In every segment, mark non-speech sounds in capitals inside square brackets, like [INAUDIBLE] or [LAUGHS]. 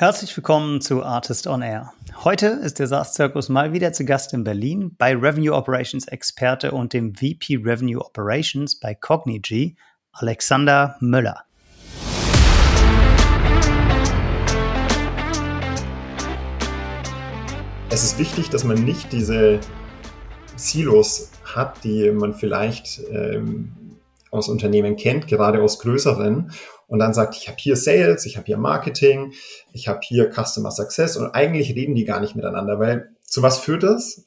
Herzlich willkommen zu Artist on Air. Heute ist der SaaS Circus mal wieder zu Gast in Berlin bei Revenue Operations Experte und dem VP Revenue Operations bei Cognigy, Alexander Müller. Es ist wichtig, dass man nicht diese Silos hat, die man vielleicht ähm, aus Unternehmen kennt, gerade aus größeren, und dann sagt, ich habe hier Sales, ich habe hier Marketing, ich habe hier Customer Success und eigentlich reden die gar nicht miteinander, weil zu was führt das?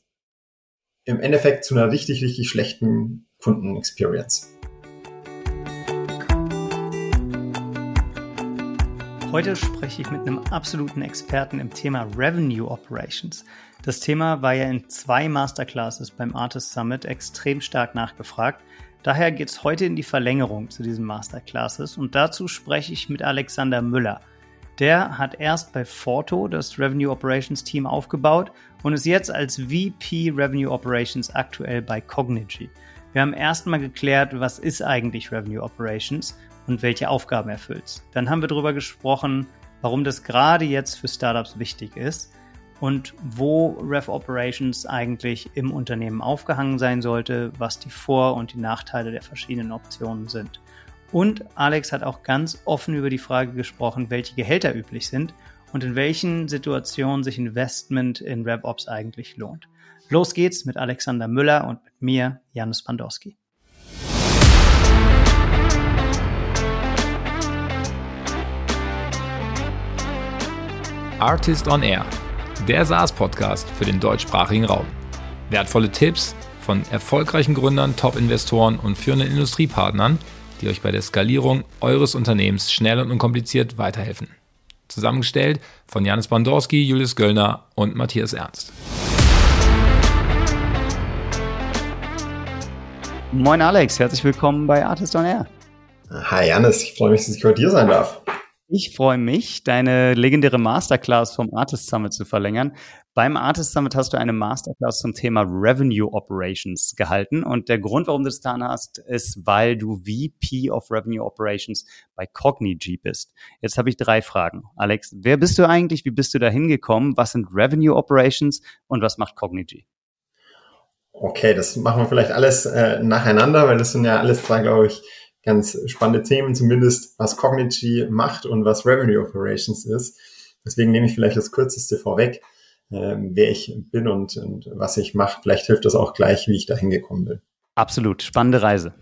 Im Endeffekt zu einer richtig, richtig schlechten Kundenexperience. Heute spreche ich mit einem absoluten Experten im Thema Revenue Operations. Das Thema war ja in zwei Masterclasses beim Artist Summit extrem stark nachgefragt. Daher geht es heute in die Verlängerung zu diesen Masterclasses und dazu spreche ich mit Alexander Müller. Der hat erst bei Forto das Revenue Operations Team aufgebaut und ist jetzt als VP Revenue Operations aktuell bei Cognigy. Wir haben erstmal geklärt, was ist eigentlich Revenue Operations und welche Aufgaben erfüllt. Dann haben wir darüber gesprochen, warum das gerade jetzt für Startups wichtig ist und wo Rev Operations eigentlich im Unternehmen aufgehangen sein sollte, was die Vor- und die Nachteile der verschiedenen Optionen sind. Und Alex hat auch ganz offen über die Frage gesprochen, welche Gehälter üblich sind und in welchen Situationen sich Investment in RevOps eigentlich lohnt. Los geht's mit Alexander Müller und mit mir, Janusz Pandorski. Artist on Air der SaaS-Podcast für den deutschsprachigen Raum. Wertvolle Tipps von erfolgreichen Gründern, Top-Investoren und führenden Industriepartnern, die euch bei der Skalierung eures Unternehmens schnell und unkompliziert weiterhelfen. Zusammengestellt von Janis Bandorski, Julius Göllner und Matthias Ernst. Moin Alex, herzlich willkommen bei Artist on Air. Hi Janis, ich freue mich, dass ich bei dir sein darf. Ich freue mich, deine legendäre Masterclass vom Artist Summit zu verlängern. Beim Artist Summit hast du eine Masterclass zum Thema Revenue Operations gehalten. Und der Grund, warum du das getan hast, ist, weil du VP of Revenue Operations bei Cognigy bist. Jetzt habe ich drei Fragen. Alex, wer bist du eigentlich? Wie bist du da hingekommen? Was sind Revenue Operations und was macht Cognigy? Okay, das machen wir vielleicht alles äh, nacheinander, weil das sind ja alles zwei, glaube ich, ganz spannende Themen, zumindest was Cognigy macht und was Revenue Operations ist. Deswegen nehme ich vielleicht das Kürzeste vorweg, äh, wer ich bin und, und was ich mache. Vielleicht hilft das auch gleich, wie ich da hingekommen bin. Absolut, spannende Reise.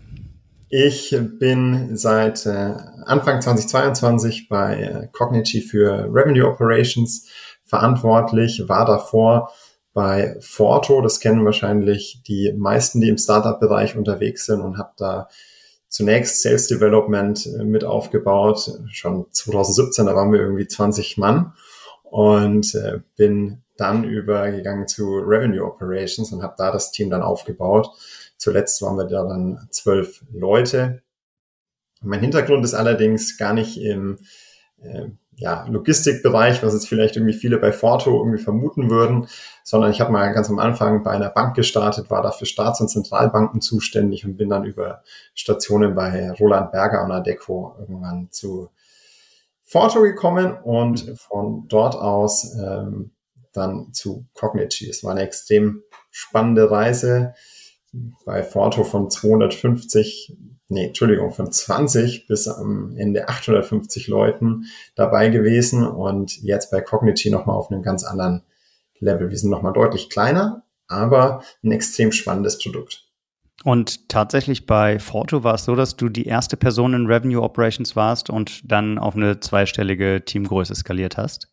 Ich bin seit äh, Anfang 2022 bei äh, Cognigy für Revenue Operations verantwortlich, war davor bei Forto, das kennen wahrscheinlich die meisten, die im Startup-Bereich unterwegs sind und habe da zunächst Sales Development äh, mit aufgebaut. Schon 2017, da waren wir irgendwie 20 Mann und äh, bin dann übergegangen zu Revenue Operations und habe da das Team dann aufgebaut. Zuletzt waren wir da dann zwölf Leute. Mein Hintergrund ist allerdings gar nicht im äh, ja, Logistikbereich, was jetzt vielleicht irgendwie viele bei Forto irgendwie vermuten würden, sondern ich habe mal ganz am Anfang bei einer Bank gestartet, war da für Staats- und Zentralbanken zuständig und bin dann über Stationen bei Roland Berger und Adeco irgendwann zu Forto gekommen und von dort aus ähm, dann zu Cognigy. Es war eine extrem spannende Reise bei Forto von 250 nee, Entschuldigung, von 20 bis am Ende 850 Leuten dabei gewesen und jetzt bei Cognigy nochmal auf einem ganz anderen Level. Wir sind nochmal deutlich kleiner, aber ein extrem spannendes Produkt. Und tatsächlich bei Forto war es so, dass du die erste Person in Revenue Operations warst und dann auf eine zweistellige Teamgröße skaliert hast?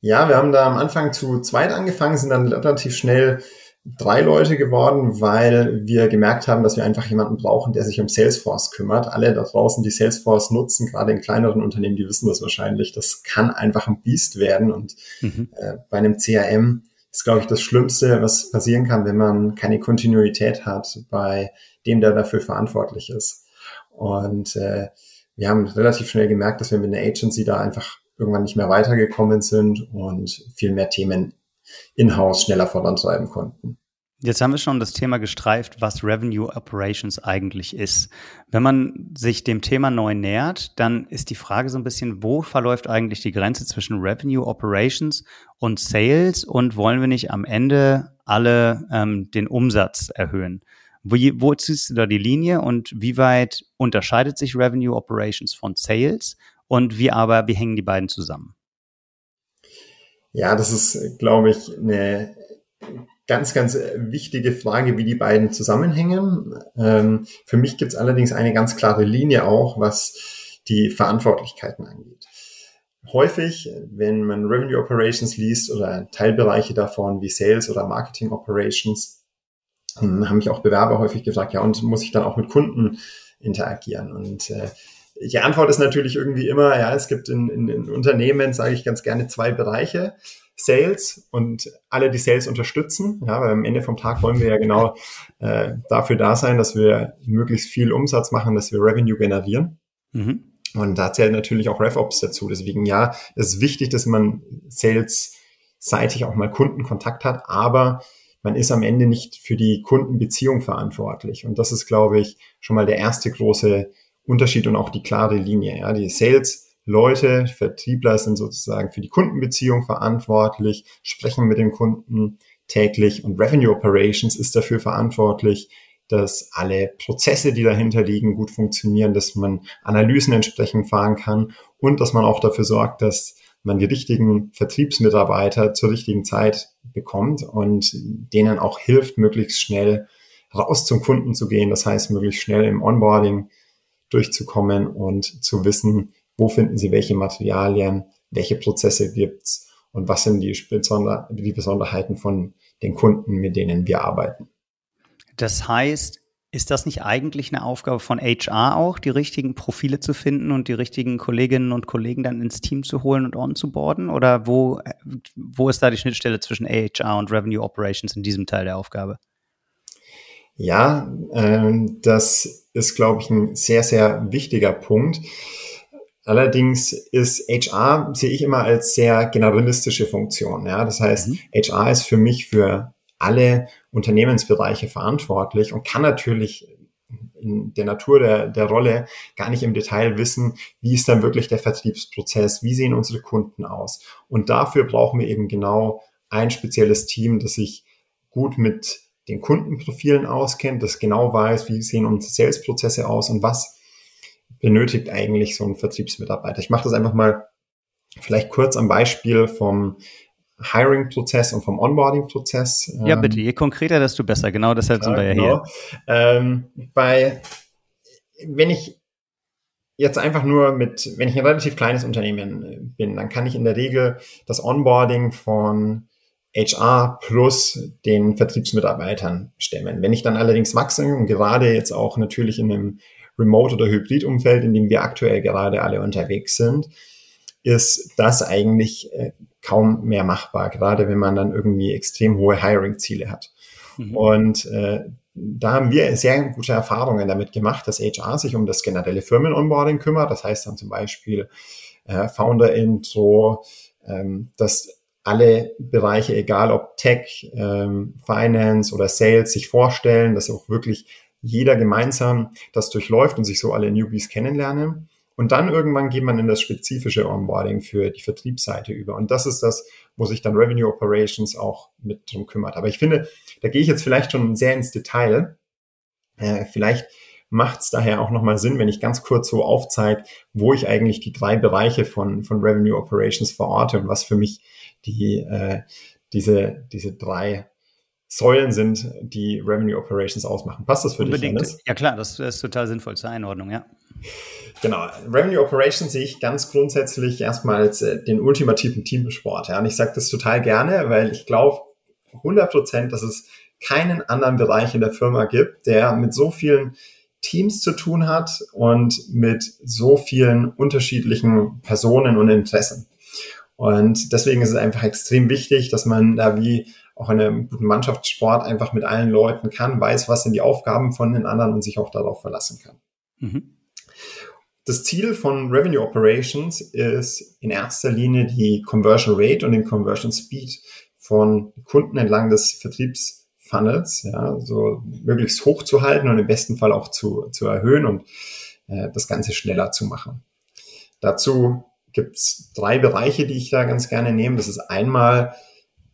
Ja, wir haben da am Anfang zu zweit angefangen, sind dann relativ schnell drei Leute geworden, weil wir gemerkt haben, dass wir einfach jemanden brauchen, der sich um Salesforce kümmert. Alle da draußen, die Salesforce nutzen, gerade in kleineren Unternehmen, die wissen das wahrscheinlich. Das kann einfach ein Biest werden. Und mhm. äh, bei einem CRM ist, glaube ich, das Schlimmste, was passieren kann, wenn man keine Kontinuität hat bei dem, der dafür verantwortlich ist. Und äh, wir haben relativ schnell gemerkt, dass wir mit einer Agency da einfach irgendwann nicht mehr weitergekommen sind und viel mehr Themen in-house schneller vorantreiben konnten. Jetzt haben wir schon das Thema gestreift, was Revenue Operations eigentlich ist. Wenn man sich dem Thema neu nähert, dann ist die Frage so ein bisschen, wo verläuft eigentlich die Grenze zwischen Revenue Operations und Sales und wollen wir nicht am Ende alle ähm, den Umsatz erhöhen? Wo, wo ziehst du da die Linie und wie weit unterscheidet sich Revenue Operations von Sales und wie aber, wie hängen die beiden zusammen? Ja, das ist, glaube ich, eine ganz, ganz wichtige Frage, wie die beiden zusammenhängen. Ähm, für mich gibt es allerdings eine ganz klare Linie auch, was die Verantwortlichkeiten angeht. Häufig, wenn man Revenue Operations liest oder Teilbereiche davon wie Sales oder Marketing Operations, hm, haben mich auch Bewerber häufig gefragt, ja, und muss ich dann auch mit Kunden interagieren? Und äh, die Antwort ist natürlich irgendwie immer, ja, es gibt in, in, in Unternehmen, sage ich ganz gerne, zwei Bereiche. Sales und alle, die Sales unterstützen. Ja, weil am Ende vom Tag wollen wir ja genau äh, dafür da sein, dass wir möglichst viel Umsatz machen, dass wir Revenue generieren. Mhm. Und da zählt natürlich auch RevOps dazu. Deswegen ja, es ist wichtig, dass man Sales-seitig auch mal Kundenkontakt hat, aber man ist am Ende nicht für die Kundenbeziehung verantwortlich. Und das ist, glaube ich, schon mal der erste große Unterschied und auch die klare Linie. Ja, die Sales Leute, Vertriebler sind sozusagen für die Kundenbeziehung verantwortlich, sprechen mit dem Kunden täglich und Revenue Operations ist dafür verantwortlich, dass alle Prozesse, die dahinter liegen, gut funktionieren, dass man Analysen entsprechend fahren kann und dass man auch dafür sorgt, dass man die richtigen Vertriebsmitarbeiter zur richtigen Zeit bekommt und denen auch hilft, möglichst schnell raus zum Kunden zu gehen. Das heißt, möglichst schnell im Onboarding durchzukommen und zu wissen, wo finden Sie welche Materialien, welche Prozesse gibt's und was sind die, Besonder die Besonderheiten von den Kunden, mit denen wir arbeiten. Das heißt, ist das nicht eigentlich eine Aufgabe von HR auch, die richtigen Profile zu finden und die richtigen Kolleginnen und Kollegen dann ins Team zu holen und onzuboarden? Oder wo, wo ist da die Schnittstelle zwischen HR und Revenue Operations in diesem Teil der Aufgabe? Ja, äh, das ist, glaube ich, ein sehr, sehr wichtiger Punkt. Allerdings ist HR, sehe ich immer als sehr generalistische Funktion. Ja? Das heißt, mhm. HR ist für mich für alle Unternehmensbereiche verantwortlich und kann natürlich in der Natur der, der Rolle gar nicht im Detail wissen, wie ist dann wirklich der Vertriebsprozess, wie sehen unsere Kunden aus. Und dafür brauchen wir eben genau ein spezielles Team, das sich gut mit den Kundenprofilen auskennt, das genau weiß, wie sehen unsere Salesprozesse aus und was benötigt eigentlich so ein Vertriebsmitarbeiter? Ich mache das einfach mal vielleicht kurz am Beispiel vom Hiring-Prozess und vom Onboarding-Prozess. Ja, bitte, je konkreter, desto besser. Genau deshalb klar, sind wir ja genau. hier. Ähm, bei, wenn ich jetzt einfach nur mit, wenn ich ein relativ kleines Unternehmen bin, dann kann ich in der Regel das Onboarding von HR plus den Vertriebsmitarbeitern stemmen. Wenn ich dann allerdings wachse und gerade jetzt auch natürlich in einem Remote- oder Hybrid-Umfeld, in dem wir aktuell gerade alle unterwegs sind, ist das eigentlich äh, kaum mehr machbar, gerade wenn man dann irgendwie extrem hohe Hiring-Ziele hat. Mhm. Und äh, da haben wir sehr gute Erfahrungen damit gemacht, dass HR sich um das generelle Firmen-Onboarding kümmert. Das heißt dann zum Beispiel äh, Founder-Intro, ähm, dass alle Bereiche, egal ob Tech, ähm, Finance oder Sales, sich vorstellen, dass auch wirklich jeder gemeinsam das durchläuft und sich so alle Newbies kennenlernen. Und dann irgendwann geht man in das spezifische Onboarding für die Vertriebsseite über. Und das ist das, wo sich dann Revenue Operations auch mit drum kümmert. Aber ich finde, da gehe ich jetzt vielleicht schon sehr ins Detail. Äh, vielleicht macht es daher auch nochmal Sinn, wenn ich ganz kurz so aufzeige, wo ich eigentlich die drei Bereiche von, von Revenue Operations verorte und was für mich die, äh, diese, diese drei Säulen sind, die Revenue Operations ausmachen. Passt das für Unbedingt. dich, Dennis? Ja klar, das ist total sinnvoll zur Einordnung, ja. Genau. Revenue Operations sehe ich ganz grundsätzlich erstmal als äh, den ultimativen Teamsport. Ja. Und ich sage das total gerne, weil ich glaube 100 Prozent, dass es keinen anderen Bereich in der Firma gibt, der mit so vielen Teams zu tun hat und mit so vielen unterschiedlichen Personen und Interessen. Und deswegen ist es einfach extrem wichtig, dass man da wie auch in einem guten Mannschaftssport einfach mit allen Leuten kann, weiß, was sind die Aufgaben von den anderen und sich auch darauf verlassen kann. Mhm. Das Ziel von Revenue Operations ist in erster Linie die Conversion Rate und den Conversion Speed von Kunden entlang des Vertriebs Funnels, ja, so möglichst hoch zu halten und im besten Fall auch zu, zu erhöhen und äh, das Ganze schneller zu machen. Dazu gibt's drei Bereiche, die ich da ganz gerne nehme. Das ist einmal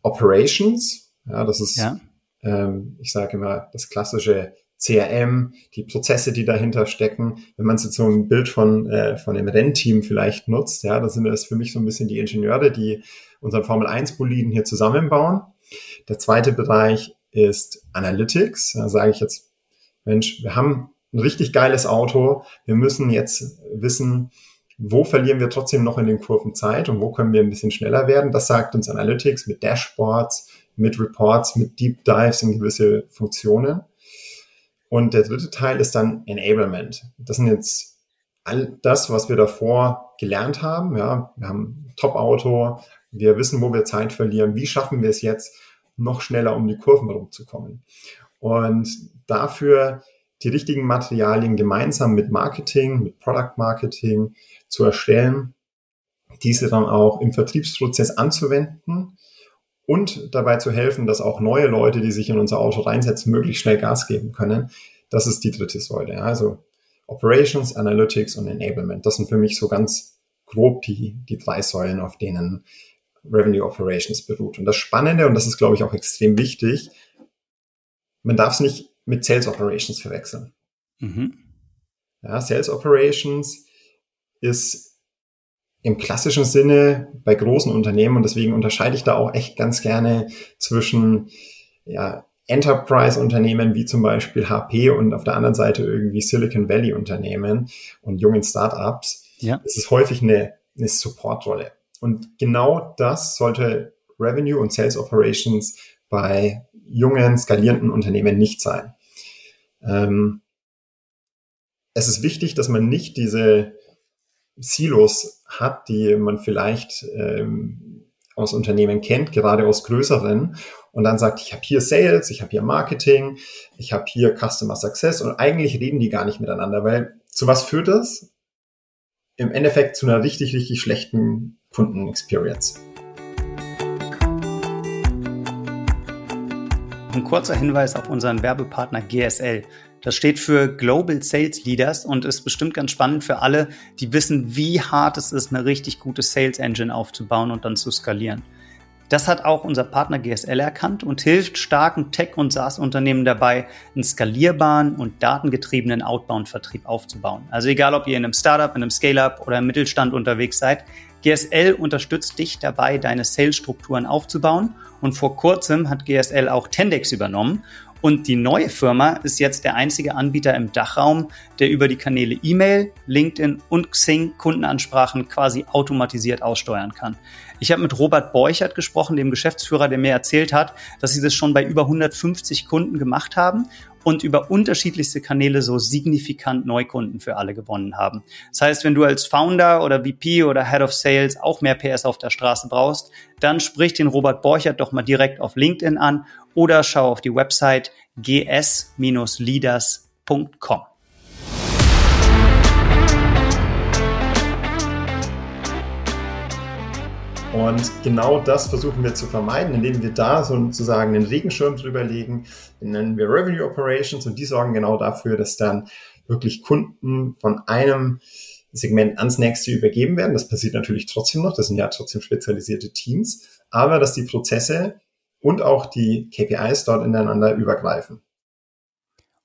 Operations, ja, das ist, ja. ähm, ich sage immer, das klassische CRM, die Prozesse, die dahinter stecken. Wenn man jetzt so ein Bild von, äh, von dem Rennteam vielleicht nutzt, ja, dann sind das für mich so ein bisschen die Ingenieure, die unseren Formel 1 Boliden hier zusammenbauen. Der zweite Bereich ist Analytics. Da sage ich jetzt, Mensch, wir haben ein richtig geiles Auto. Wir müssen jetzt wissen, wo verlieren wir trotzdem noch in den Kurven Zeit und wo können wir ein bisschen schneller werden. Das sagt uns Analytics mit Dashboards, mit Reports, mit Deep Dives in gewisse Funktionen. Und der dritte Teil ist dann Enablement. Das sind jetzt all das, was wir davor gelernt haben. Ja, wir haben Top-Auto, wir wissen, wo wir Zeit verlieren. Wie schaffen wir es jetzt, noch schneller um die Kurven rumzukommen? Und dafür die richtigen Materialien gemeinsam mit Marketing, mit Product Marketing zu erstellen, diese dann auch im Vertriebsprozess anzuwenden und dabei zu helfen, dass auch neue Leute, die sich in unser Auto reinsetzen, möglichst schnell Gas geben können. Das ist die dritte Säule. Also Operations, Analytics und Enablement. Das sind für mich so ganz grob die, die drei Säulen, auf denen Revenue Operations beruht. Und das Spannende, und das ist, glaube ich, auch extrem wichtig, man darf es nicht mit Sales Operations verwechseln. Mhm. Ja, Sales Operations ist im klassischen Sinne bei großen Unternehmen und deswegen unterscheide ich da auch echt ganz gerne zwischen ja, Enterprise-Unternehmen wie zum Beispiel HP und auf der anderen Seite irgendwie Silicon Valley-Unternehmen und jungen Startups. Ja. Es ist häufig eine, eine Support-Rolle. Und genau das sollte Revenue und Sales Operations bei jungen, skalierenden Unternehmen nicht sein. Ähm, es ist wichtig, dass man nicht diese Silos hat, die man vielleicht ähm, aus Unternehmen kennt, gerade aus größeren, und dann sagt, ich habe hier Sales, ich habe hier Marketing, ich habe hier Customer Success und eigentlich reden die gar nicht miteinander, weil zu was führt das? Im Endeffekt zu einer richtig, richtig schlechten Kundenexperience. Ein kurzer Hinweis auf unseren Werbepartner GSL. Das steht für Global Sales Leaders und ist bestimmt ganz spannend für alle, die wissen, wie hart es ist, eine richtig gute Sales Engine aufzubauen und dann zu skalieren. Das hat auch unser Partner GSL erkannt und hilft starken Tech- und SaaS-Unternehmen dabei, einen skalierbaren und datengetriebenen Outbound-Vertrieb aufzubauen. Also egal, ob ihr in einem Startup, in einem Scale-up oder im Mittelstand unterwegs seid, GSL unterstützt dich dabei, deine Sales-Strukturen aufzubauen. Und vor kurzem hat GSL auch Tendex übernommen und die neue Firma ist jetzt der einzige Anbieter im Dachraum, der über die Kanäle E-Mail, LinkedIn und Xing Kundenansprachen quasi automatisiert aussteuern kann. Ich habe mit Robert Borchert gesprochen, dem Geschäftsführer, der mir erzählt hat, dass sie das schon bei über 150 Kunden gemacht haben und über unterschiedlichste Kanäle so signifikant Neukunden für alle gewonnen haben. Das heißt, wenn du als Founder oder VP oder Head of Sales auch mehr PS auf der Straße brauchst, dann sprich den Robert Borchert doch mal direkt auf LinkedIn an oder schau auf die Website gs-leaders.com. Und genau das versuchen wir zu vermeiden, indem wir da sozusagen einen Regenschirm drüber legen, den nennen wir Revenue Operations und die sorgen genau dafür, dass dann wirklich Kunden von einem Segment ans nächste übergeben werden. Das passiert natürlich trotzdem noch, das sind ja trotzdem spezialisierte Teams, aber dass die Prozesse und auch die KPIs dort ineinander übergreifen.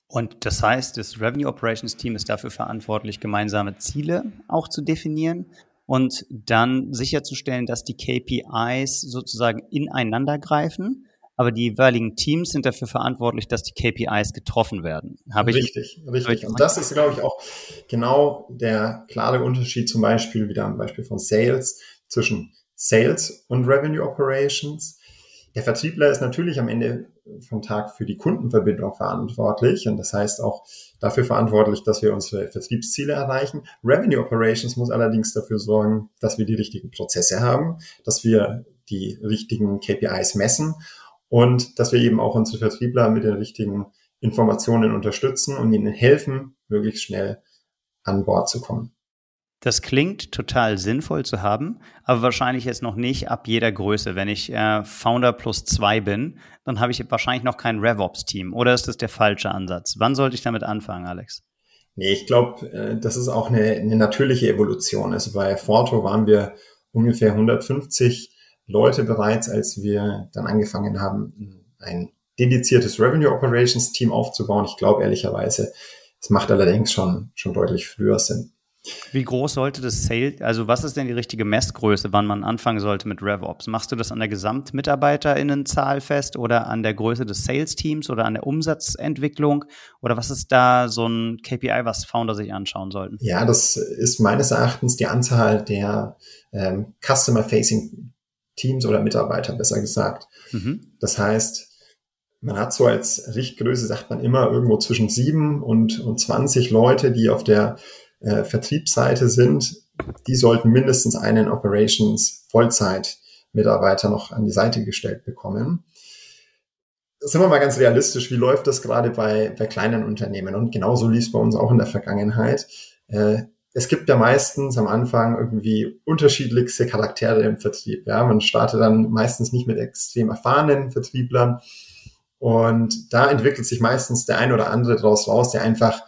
Und das heißt, das Revenue Operations Team ist dafür verantwortlich, gemeinsame Ziele auch zu definieren und dann sicherzustellen, dass die KPIs sozusagen ineinander greifen. Aber die jeweiligen Teams sind dafür verantwortlich, dass die KPIs getroffen werden. Habe richtig, ich, richtig. Und das ist, glaube ich, auch genau der klare Unterschied zum Beispiel wieder am Beispiel von Sales zwischen Sales und Revenue Operations. Der Vertriebler ist natürlich am Ende vom Tag für die Kundenverbindung verantwortlich und das heißt auch dafür verantwortlich, dass wir unsere Vertriebsziele erreichen. Revenue Operations muss allerdings dafür sorgen, dass wir die richtigen Prozesse haben, dass wir die richtigen KPIs messen und dass wir eben auch unsere Vertriebler mit den richtigen Informationen unterstützen und ihnen helfen, möglichst schnell an Bord zu kommen. Das klingt total sinnvoll zu haben, aber wahrscheinlich jetzt noch nicht ab jeder Größe. Wenn ich äh, Founder plus zwei bin, dann habe ich wahrscheinlich noch kein RevOps-Team. Oder ist das der falsche Ansatz? Wann sollte ich damit anfangen, Alex? Nee, ich glaube, äh, das ist auch eine, eine natürliche Evolution. Also bei Forto waren wir ungefähr 150 Leute bereits, als wir dann angefangen haben, ein dediziertes Revenue Operations Team aufzubauen. Ich glaube ehrlicherweise, es macht allerdings schon, schon deutlich früher Sinn. Wie groß sollte das Sales, also was ist denn die richtige Messgröße, wann man anfangen sollte mit RevOps? Machst du das an der GesamtmitarbeiterInnenzahl fest oder an der Größe des Sales-Teams oder an der Umsatzentwicklung? Oder was ist da so ein KPI, was Founder sich anschauen sollten? Ja, das ist meines Erachtens die Anzahl der ähm, Customer-Facing Teams oder Mitarbeiter, besser gesagt. Mhm. Das heißt, man hat so als Richtgröße, sagt man immer, irgendwo zwischen sieben und, und 20 Leute, die auf der äh, Vertriebsseite sind, die sollten mindestens einen Operations Vollzeit Mitarbeiter noch an die Seite gestellt bekommen. Sind wir mal ganz realistisch, wie läuft das gerade bei, bei kleinen Unternehmen? Und genauso lief es bei uns auch in der Vergangenheit. Äh, es gibt ja meistens am Anfang irgendwie unterschiedlichste Charaktere im Vertrieb. Ja, man startet dann meistens nicht mit extrem erfahrenen Vertrieblern. Und da entwickelt sich meistens der ein oder andere daraus raus, der einfach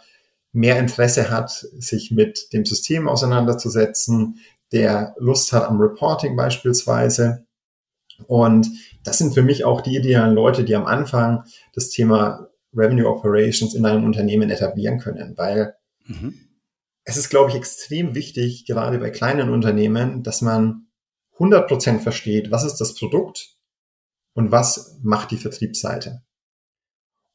mehr Interesse hat, sich mit dem System auseinanderzusetzen, der Lust hat am Reporting beispielsweise. Und das sind für mich auch die idealen Leute, die am Anfang das Thema Revenue Operations in einem Unternehmen etablieren können, weil mhm. es ist, glaube ich, extrem wichtig, gerade bei kleinen Unternehmen, dass man 100% versteht, was ist das Produkt und was macht die Vertriebsseite.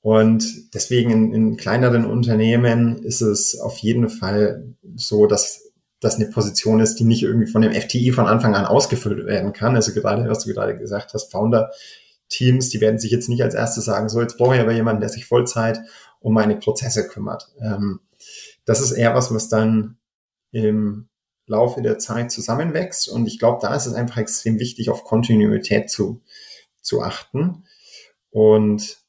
Und deswegen in, in kleineren Unternehmen ist es auf jeden Fall so, dass das eine Position ist, die nicht irgendwie von dem FTI von Anfang an ausgefüllt werden kann. Also gerade, was du gerade gesagt hast, Founder-Teams, die werden sich jetzt nicht als erstes sagen, so jetzt brauche ich aber jemanden, der sich Vollzeit um meine Prozesse kümmert. Ähm, das ist eher was, was dann im Laufe der Zeit zusammenwächst. Und ich glaube, da ist es einfach extrem wichtig, auf Kontinuität zu, zu achten. Und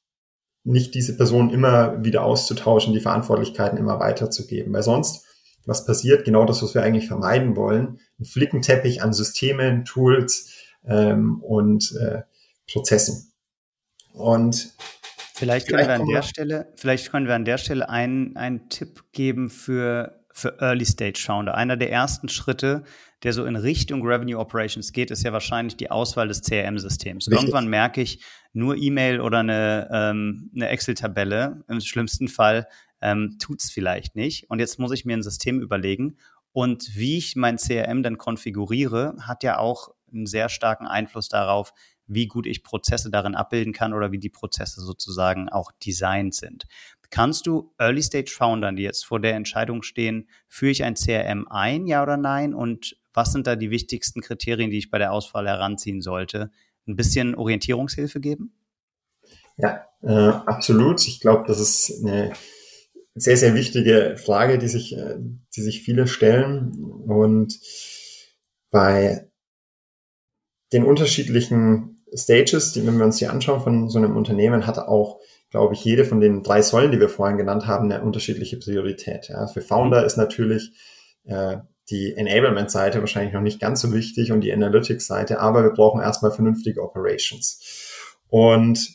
nicht diese Person immer wieder auszutauschen, die Verantwortlichkeiten immer weiterzugeben. Weil sonst, was passiert? Genau das, was wir eigentlich vermeiden wollen. Ein Flickenteppich an Systemen, Tools ähm, und äh, Prozessen. Und vielleicht können wir an der Stelle, vielleicht können wir an der Stelle einen, einen Tipp geben für für Early Stage Founder. Einer der ersten Schritte, der so in Richtung Revenue Operations geht, ist ja wahrscheinlich die Auswahl des CRM-Systems. Irgendwann merke ich, nur E-Mail oder eine, ähm, eine Excel-Tabelle, im schlimmsten Fall, ähm, tut es vielleicht nicht. Und jetzt muss ich mir ein System überlegen. Und wie ich mein CRM dann konfiguriere, hat ja auch einen sehr starken Einfluss darauf, wie gut ich Prozesse darin abbilden kann oder wie die Prozesse sozusagen auch designt sind. Kannst du Early-Stage-Foundern, die jetzt vor der Entscheidung stehen, führe ich ein CRM ein, ja oder nein? Und was sind da die wichtigsten Kriterien, die ich bei der Auswahl heranziehen sollte? Ein bisschen Orientierungshilfe geben? Ja, äh, absolut. Ich glaube, das ist eine sehr, sehr wichtige Frage, die sich, äh, die sich viele stellen. Und bei den unterschiedlichen Stages, die, wenn wir uns die anschauen von so einem Unternehmen, hat auch glaube ich, jede von den drei Säulen, die wir vorhin genannt haben, eine unterschiedliche Priorität. Ja. Für Founder mhm. ist natürlich äh, die Enablement-Seite wahrscheinlich noch nicht ganz so wichtig und die Analytics-Seite, aber wir brauchen erstmal vernünftige Operations. Und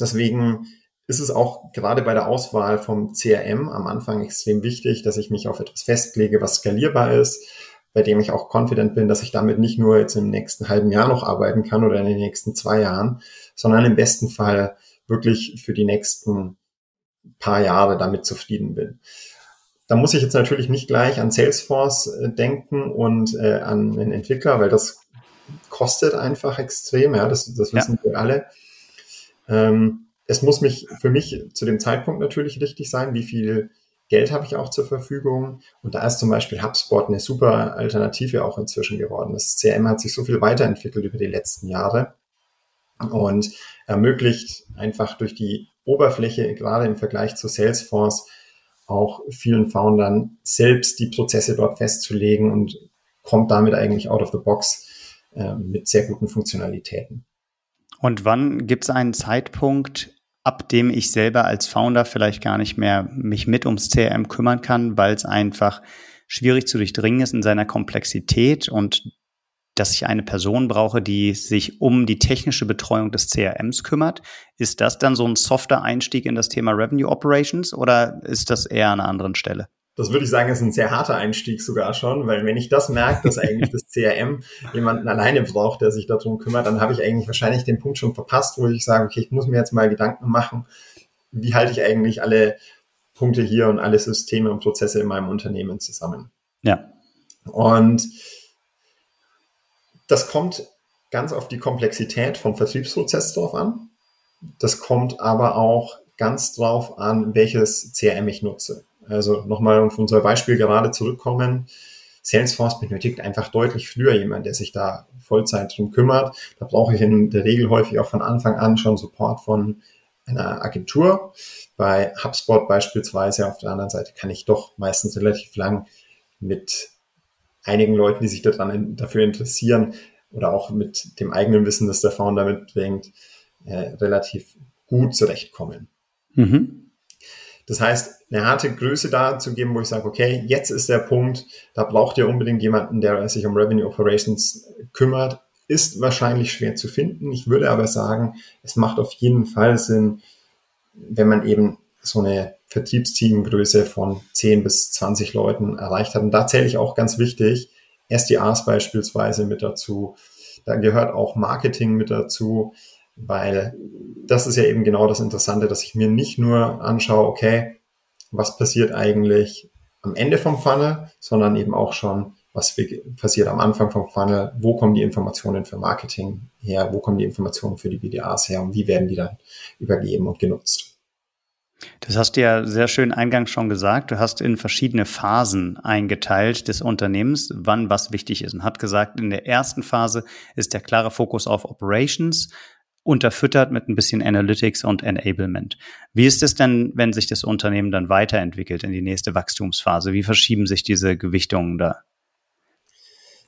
deswegen ist es auch gerade bei der Auswahl vom CRM am Anfang extrem wichtig, dass ich mich auf etwas festlege, was skalierbar ist, bei dem ich auch confident bin, dass ich damit nicht nur jetzt im nächsten halben Jahr noch arbeiten kann oder in den nächsten zwei Jahren, sondern im besten Fall wirklich für die nächsten paar Jahre damit zufrieden bin. Da muss ich jetzt natürlich nicht gleich an Salesforce äh, denken und äh, an einen Entwickler, weil das kostet einfach extrem, ja, das, das wissen ja. wir alle. Ähm, es muss mich für mich zu dem Zeitpunkt natürlich richtig sein, wie viel Geld habe ich auch zur Verfügung. Und da ist zum Beispiel HubSpot eine super Alternative auch inzwischen geworden. Das CRM hat sich so viel weiterentwickelt über die letzten Jahre und ermöglicht einfach durch die Oberfläche, gerade im Vergleich zu Salesforce, auch vielen Foundern selbst die Prozesse dort festzulegen und kommt damit eigentlich out of the box äh, mit sehr guten Funktionalitäten. Und wann gibt es einen Zeitpunkt, ab dem ich selber als Founder vielleicht gar nicht mehr mich mit ums CRM kümmern kann, weil es einfach schwierig zu durchdringen ist in seiner Komplexität und dass ich eine Person brauche, die sich um die technische Betreuung des CRMs kümmert. Ist das dann so ein softer Einstieg in das Thema Revenue Operations oder ist das eher an einer anderen Stelle? Das würde ich sagen, ist ein sehr harter Einstieg sogar schon, weil wenn ich das merke, dass eigentlich das CRM jemanden alleine braucht, der sich darum kümmert, dann habe ich eigentlich wahrscheinlich den Punkt schon verpasst, wo ich sage, okay, ich muss mir jetzt mal Gedanken machen, wie halte ich eigentlich alle Punkte hier und alle Systeme und Prozesse in meinem Unternehmen zusammen. Ja. Und das kommt ganz auf die Komplexität vom Vertriebsprozess drauf an. Das kommt aber auch ganz drauf an, welches CRM ich nutze. Also nochmal auf unser Beispiel gerade zurückkommen. Salesforce benötigt einfach deutlich früher jemand, der sich da Vollzeit drum kümmert. Da brauche ich in der Regel häufig auch von Anfang an schon Support von einer Agentur. Bei HubSpot beispielsweise auf der anderen Seite kann ich doch meistens relativ lang mit einigen Leuten, die sich daran, dafür interessieren oder auch mit dem eigenen Wissen, das der Founder mitbringt, äh, relativ gut zurechtkommen. Mhm. Das heißt, eine harte Größe da zu geben, wo ich sage, okay, jetzt ist der Punkt, da braucht ihr unbedingt jemanden, der sich um Revenue Operations kümmert, ist wahrscheinlich schwer zu finden. Ich würde aber sagen, es macht auf jeden Fall Sinn, wenn man eben so eine Vertriebsteamgröße von 10 bis 20 Leuten erreicht hat. Und da zähle ich auch ganz wichtig, SDAs beispielsweise mit dazu. Da gehört auch Marketing mit dazu, weil das ist ja eben genau das Interessante, dass ich mir nicht nur anschaue, okay, was passiert eigentlich am Ende vom Funnel, sondern eben auch schon, was passiert am Anfang vom Funnel, wo kommen die Informationen für Marketing her, wo kommen die Informationen für die BDAs her und wie werden die dann übergeben und genutzt. Das hast du ja sehr schön eingangs schon gesagt. Du hast in verschiedene Phasen eingeteilt des Unternehmens, wann was wichtig ist. Und hat gesagt, in der ersten Phase ist der klare Fokus auf Operations, unterfüttert mit ein bisschen Analytics und Enablement. Wie ist es denn, wenn sich das Unternehmen dann weiterentwickelt in die nächste Wachstumsphase? Wie verschieben sich diese Gewichtungen da?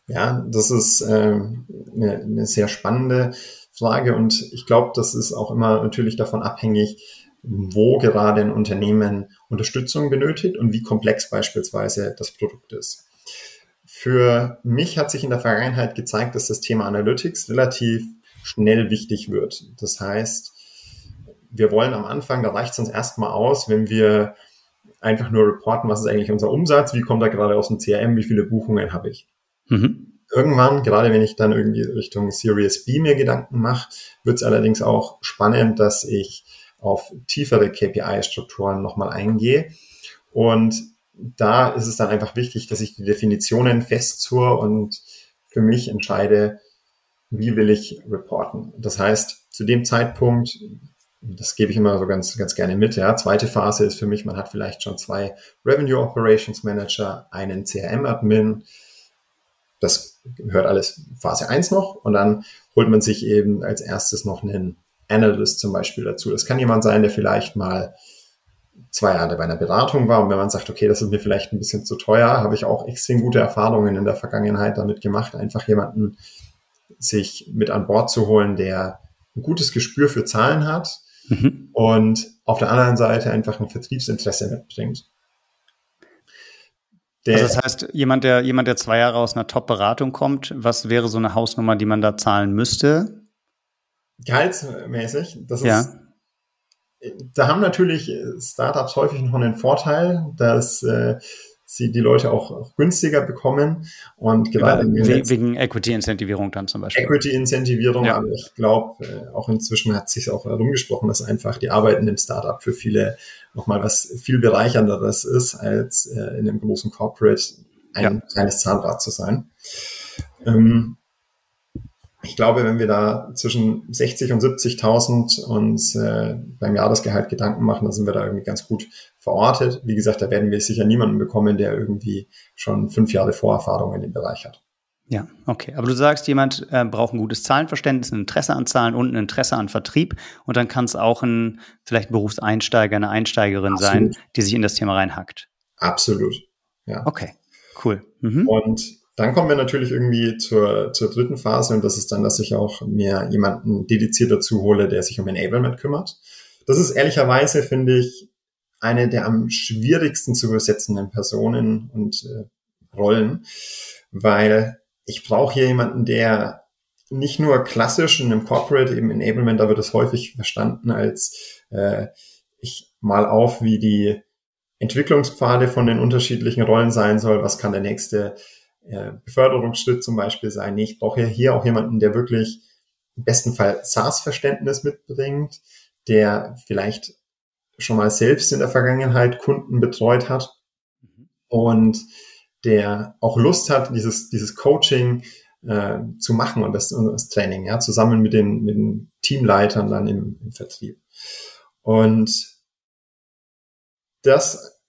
Ja, das ist äh, eine, eine sehr spannende Frage und ich glaube, das ist auch immer natürlich davon abhängig, wo gerade ein Unternehmen Unterstützung benötigt und wie komplex beispielsweise das Produkt ist. Für mich hat sich in der Vergangenheit gezeigt, dass das Thema Analytics relativ schnell wichtig wird. Das heißt, wir wollen am Anfang, da reicht es uns erstmal aus, wenn wir einfach nur reporten, was ist eigentlich unser Umsatz, wie kommt er gerade aus dem CRM, wie viele Buchungen habe ich. Mhm. Irgendwann, gerade wenn ich dann irgendwie Richtung Series B mir Gedanken mache, wird es allerdings auch spannend, dass ich auf tiefere KPI-Strukturen nochmal eingehe. Und da ist es dann einfach wichtig, dass ich die Definitionen festzur und für mich entscheide, wie will ich reporten. Das heißt, zu dem Zeitpunkt, das gebe ich immer so ganz, ganz gerne mit, ja, zweite Phase ist für mich, man hat vielleicht schon zwei Revenue Operations Manager, einen CRM-Admin, das gehört alles Phase 1 noch und dann holt man sich eben als erstes noch einen Analyst zum Beispiel dazu. Das kann jemand sein, der vielleicht mal zwei Jahre bei einer Beratung war und wenn man sagt, okay, das ist mir vielleicht ein bisschen zu teuer, habe ich auch extrem gute Erfahrungen in der Vergangenheit damit gemacht, einfach jemanden sich mit an Bord zu holen, der ein gutes Gespür für Zahlen hat mhm. und auf der anderen Seite einfach ein Vertriebsinteresse mitbringt. Der, also das heißt, jemand, der, jemand, der zwei Jahre aus einer Top-Beratung kommt, was wäre so eine Hausnummer, die man da zahlen müsste? Gehaltsmäßig, das ja. ist, da haben natürlich Startups häufig noch einen Vorteil, dass äh, sie die Leute auch, auch günstiger bekommen und gerade ja, wegen Equity-Incentivierung dann zum Beispiel. Equity-Incentivierung, ja. aber ich glaube, äh, auch inzwischen hat sich auch herumgesprochen, dass einfach die Arbeit in dem Startup für viele nochmal was viel bereichernderes ist, als äh, in einem großen Corporate ein ja. kleines Zahnrad zu sein. Ähm, ich glaube, wenn wir da zwischen 60 und 70.000 uns äh, beim Jahresgehalt Gedanken machen, dann sind wir da irgendwie ganz gut verortet. Wie gesagt, da werden wir sicher niemanden bekommen, der irgendwie schon fünf Jahre Vorerfahrung in dem Bereich hat. Ja, okay. Aber du sagst, jemand äh, braucht ein gutes Zahlenverständnis, ein Interesse an Zahlen und ein Interesse an Vertrieb. Und dann kann es auch ein vielleicht Berufseinsteiger, eine Einsteigerin Absolut. sein, die sich in das Thema reinhackt. Absolut. Ja. Okay, cool. Mhm. Und dann kommen wir natürlich irgendwie zur, zur dritten Phase und das ist dann, dass ich auch mir jemanden dediziert dazu hole, der sich um Enablement kümmert. Das ist ehrlicherweise, finde ich, eine der am schwierigsten zu übersetzenden Personen und äh, Rollen, weil ich brauche hier jemanden, der nicht nur klassisch in einem Corporate, eben Enablement, da wird es häufig verstanden als äh, ich mal auf, wie die Entwicklungspfade von den unterschiedlichen Rollen sein soll, was kann der nächste äh, Beförderungsschritt zum Beispiel sein. Nee, ich brauche ja hier auch jemanden, der wirklich im besten Fall SaaS-Verständnis mitbringt, der vielleicht schon mal selbst in der Vergangenheit Kunden betreut hat mhm. und der auch Lust hat, dieses, dieses Coaching äh, zu machen und das, das Training, ja, zusammen mit den, mit den Teamleitern dann im, im Vertrieb. Und das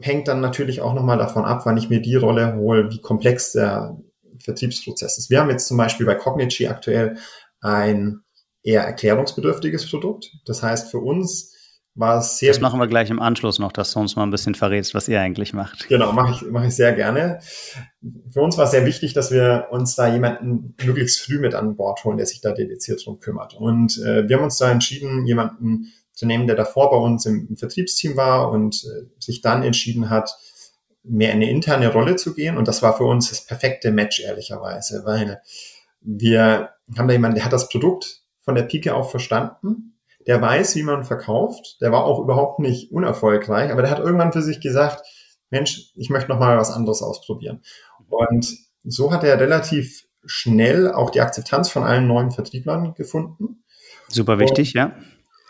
hängt dann natürlich auch nochmal davon ab, wann ich mir die Rolle hole, wie komplex der Vertriebsprozess ist. Wir haben jetzt zum Beispiel bei Cognigy aktuell ein eher erklärungsbedürftiges Produkt. Das heißt, für uns war es sehr. Das machen wir gleich im Anschluss noch, dass du uns mal ein bisschen verrätst, was ihr eigentlich macht. Genau, mache ich, mache ich sehr gerne. Für uns war es sehr wichtig, dass wir uns da jemanden möglichst früh mit an Bord holen, der sich da dediziert drum kümmert. Und äh, wir haben uns da entschieden, jemanden zu nehmen, der davor bei uns im, Vertriebsteam war und äh, sich dann entschieden hat, mehr in eine interne Rolle zu gehen. Und das war für uns das perfekte Match, ehrlicherweise, weil wir haben da jemanden, der hat das Produkt von der Pike auf verstanden. Der weiß, wie man verkauft. Der war auch überhaupt nicht unerfolgreich, aber der hat irgendwann für sich gesagt, Mensch, ich möchte noch mal was anderes ausprobieren. Und so hat er relativ schnell auch die Akzeptanz von allen neuen Vertrieblern gefunden. Super wichtig, Und ja.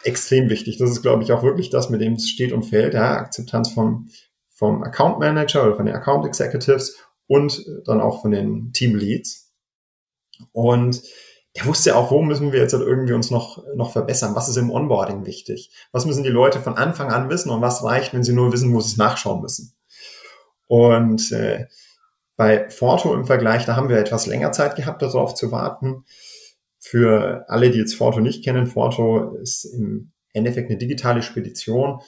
Extrem wichtig. Das ist, glaube ich, auch wirklich das, mit dem es steht und fällt. Ja, Akzeptanz vom, vom Account Manager oder von den Account Executives und dann auch von den Team Leads. Und der wusste auch, wo müssen wir jetzt halt irgendwie uns noch, noch verbessern? Was ist im Onboarding wichtig? Was müssen die Leute von Anfang an wissen und was reicht, wenn sie nur wissen, wo sie es nachschauen müssen? Und äh, bei Forto im Vergleich, da haben wir etwas länger Zeit gehabt, darauf zu warten. Für alle, die jetzt Forto nicht kennen, Forto ist im Endeffekt eine digitale Spedition.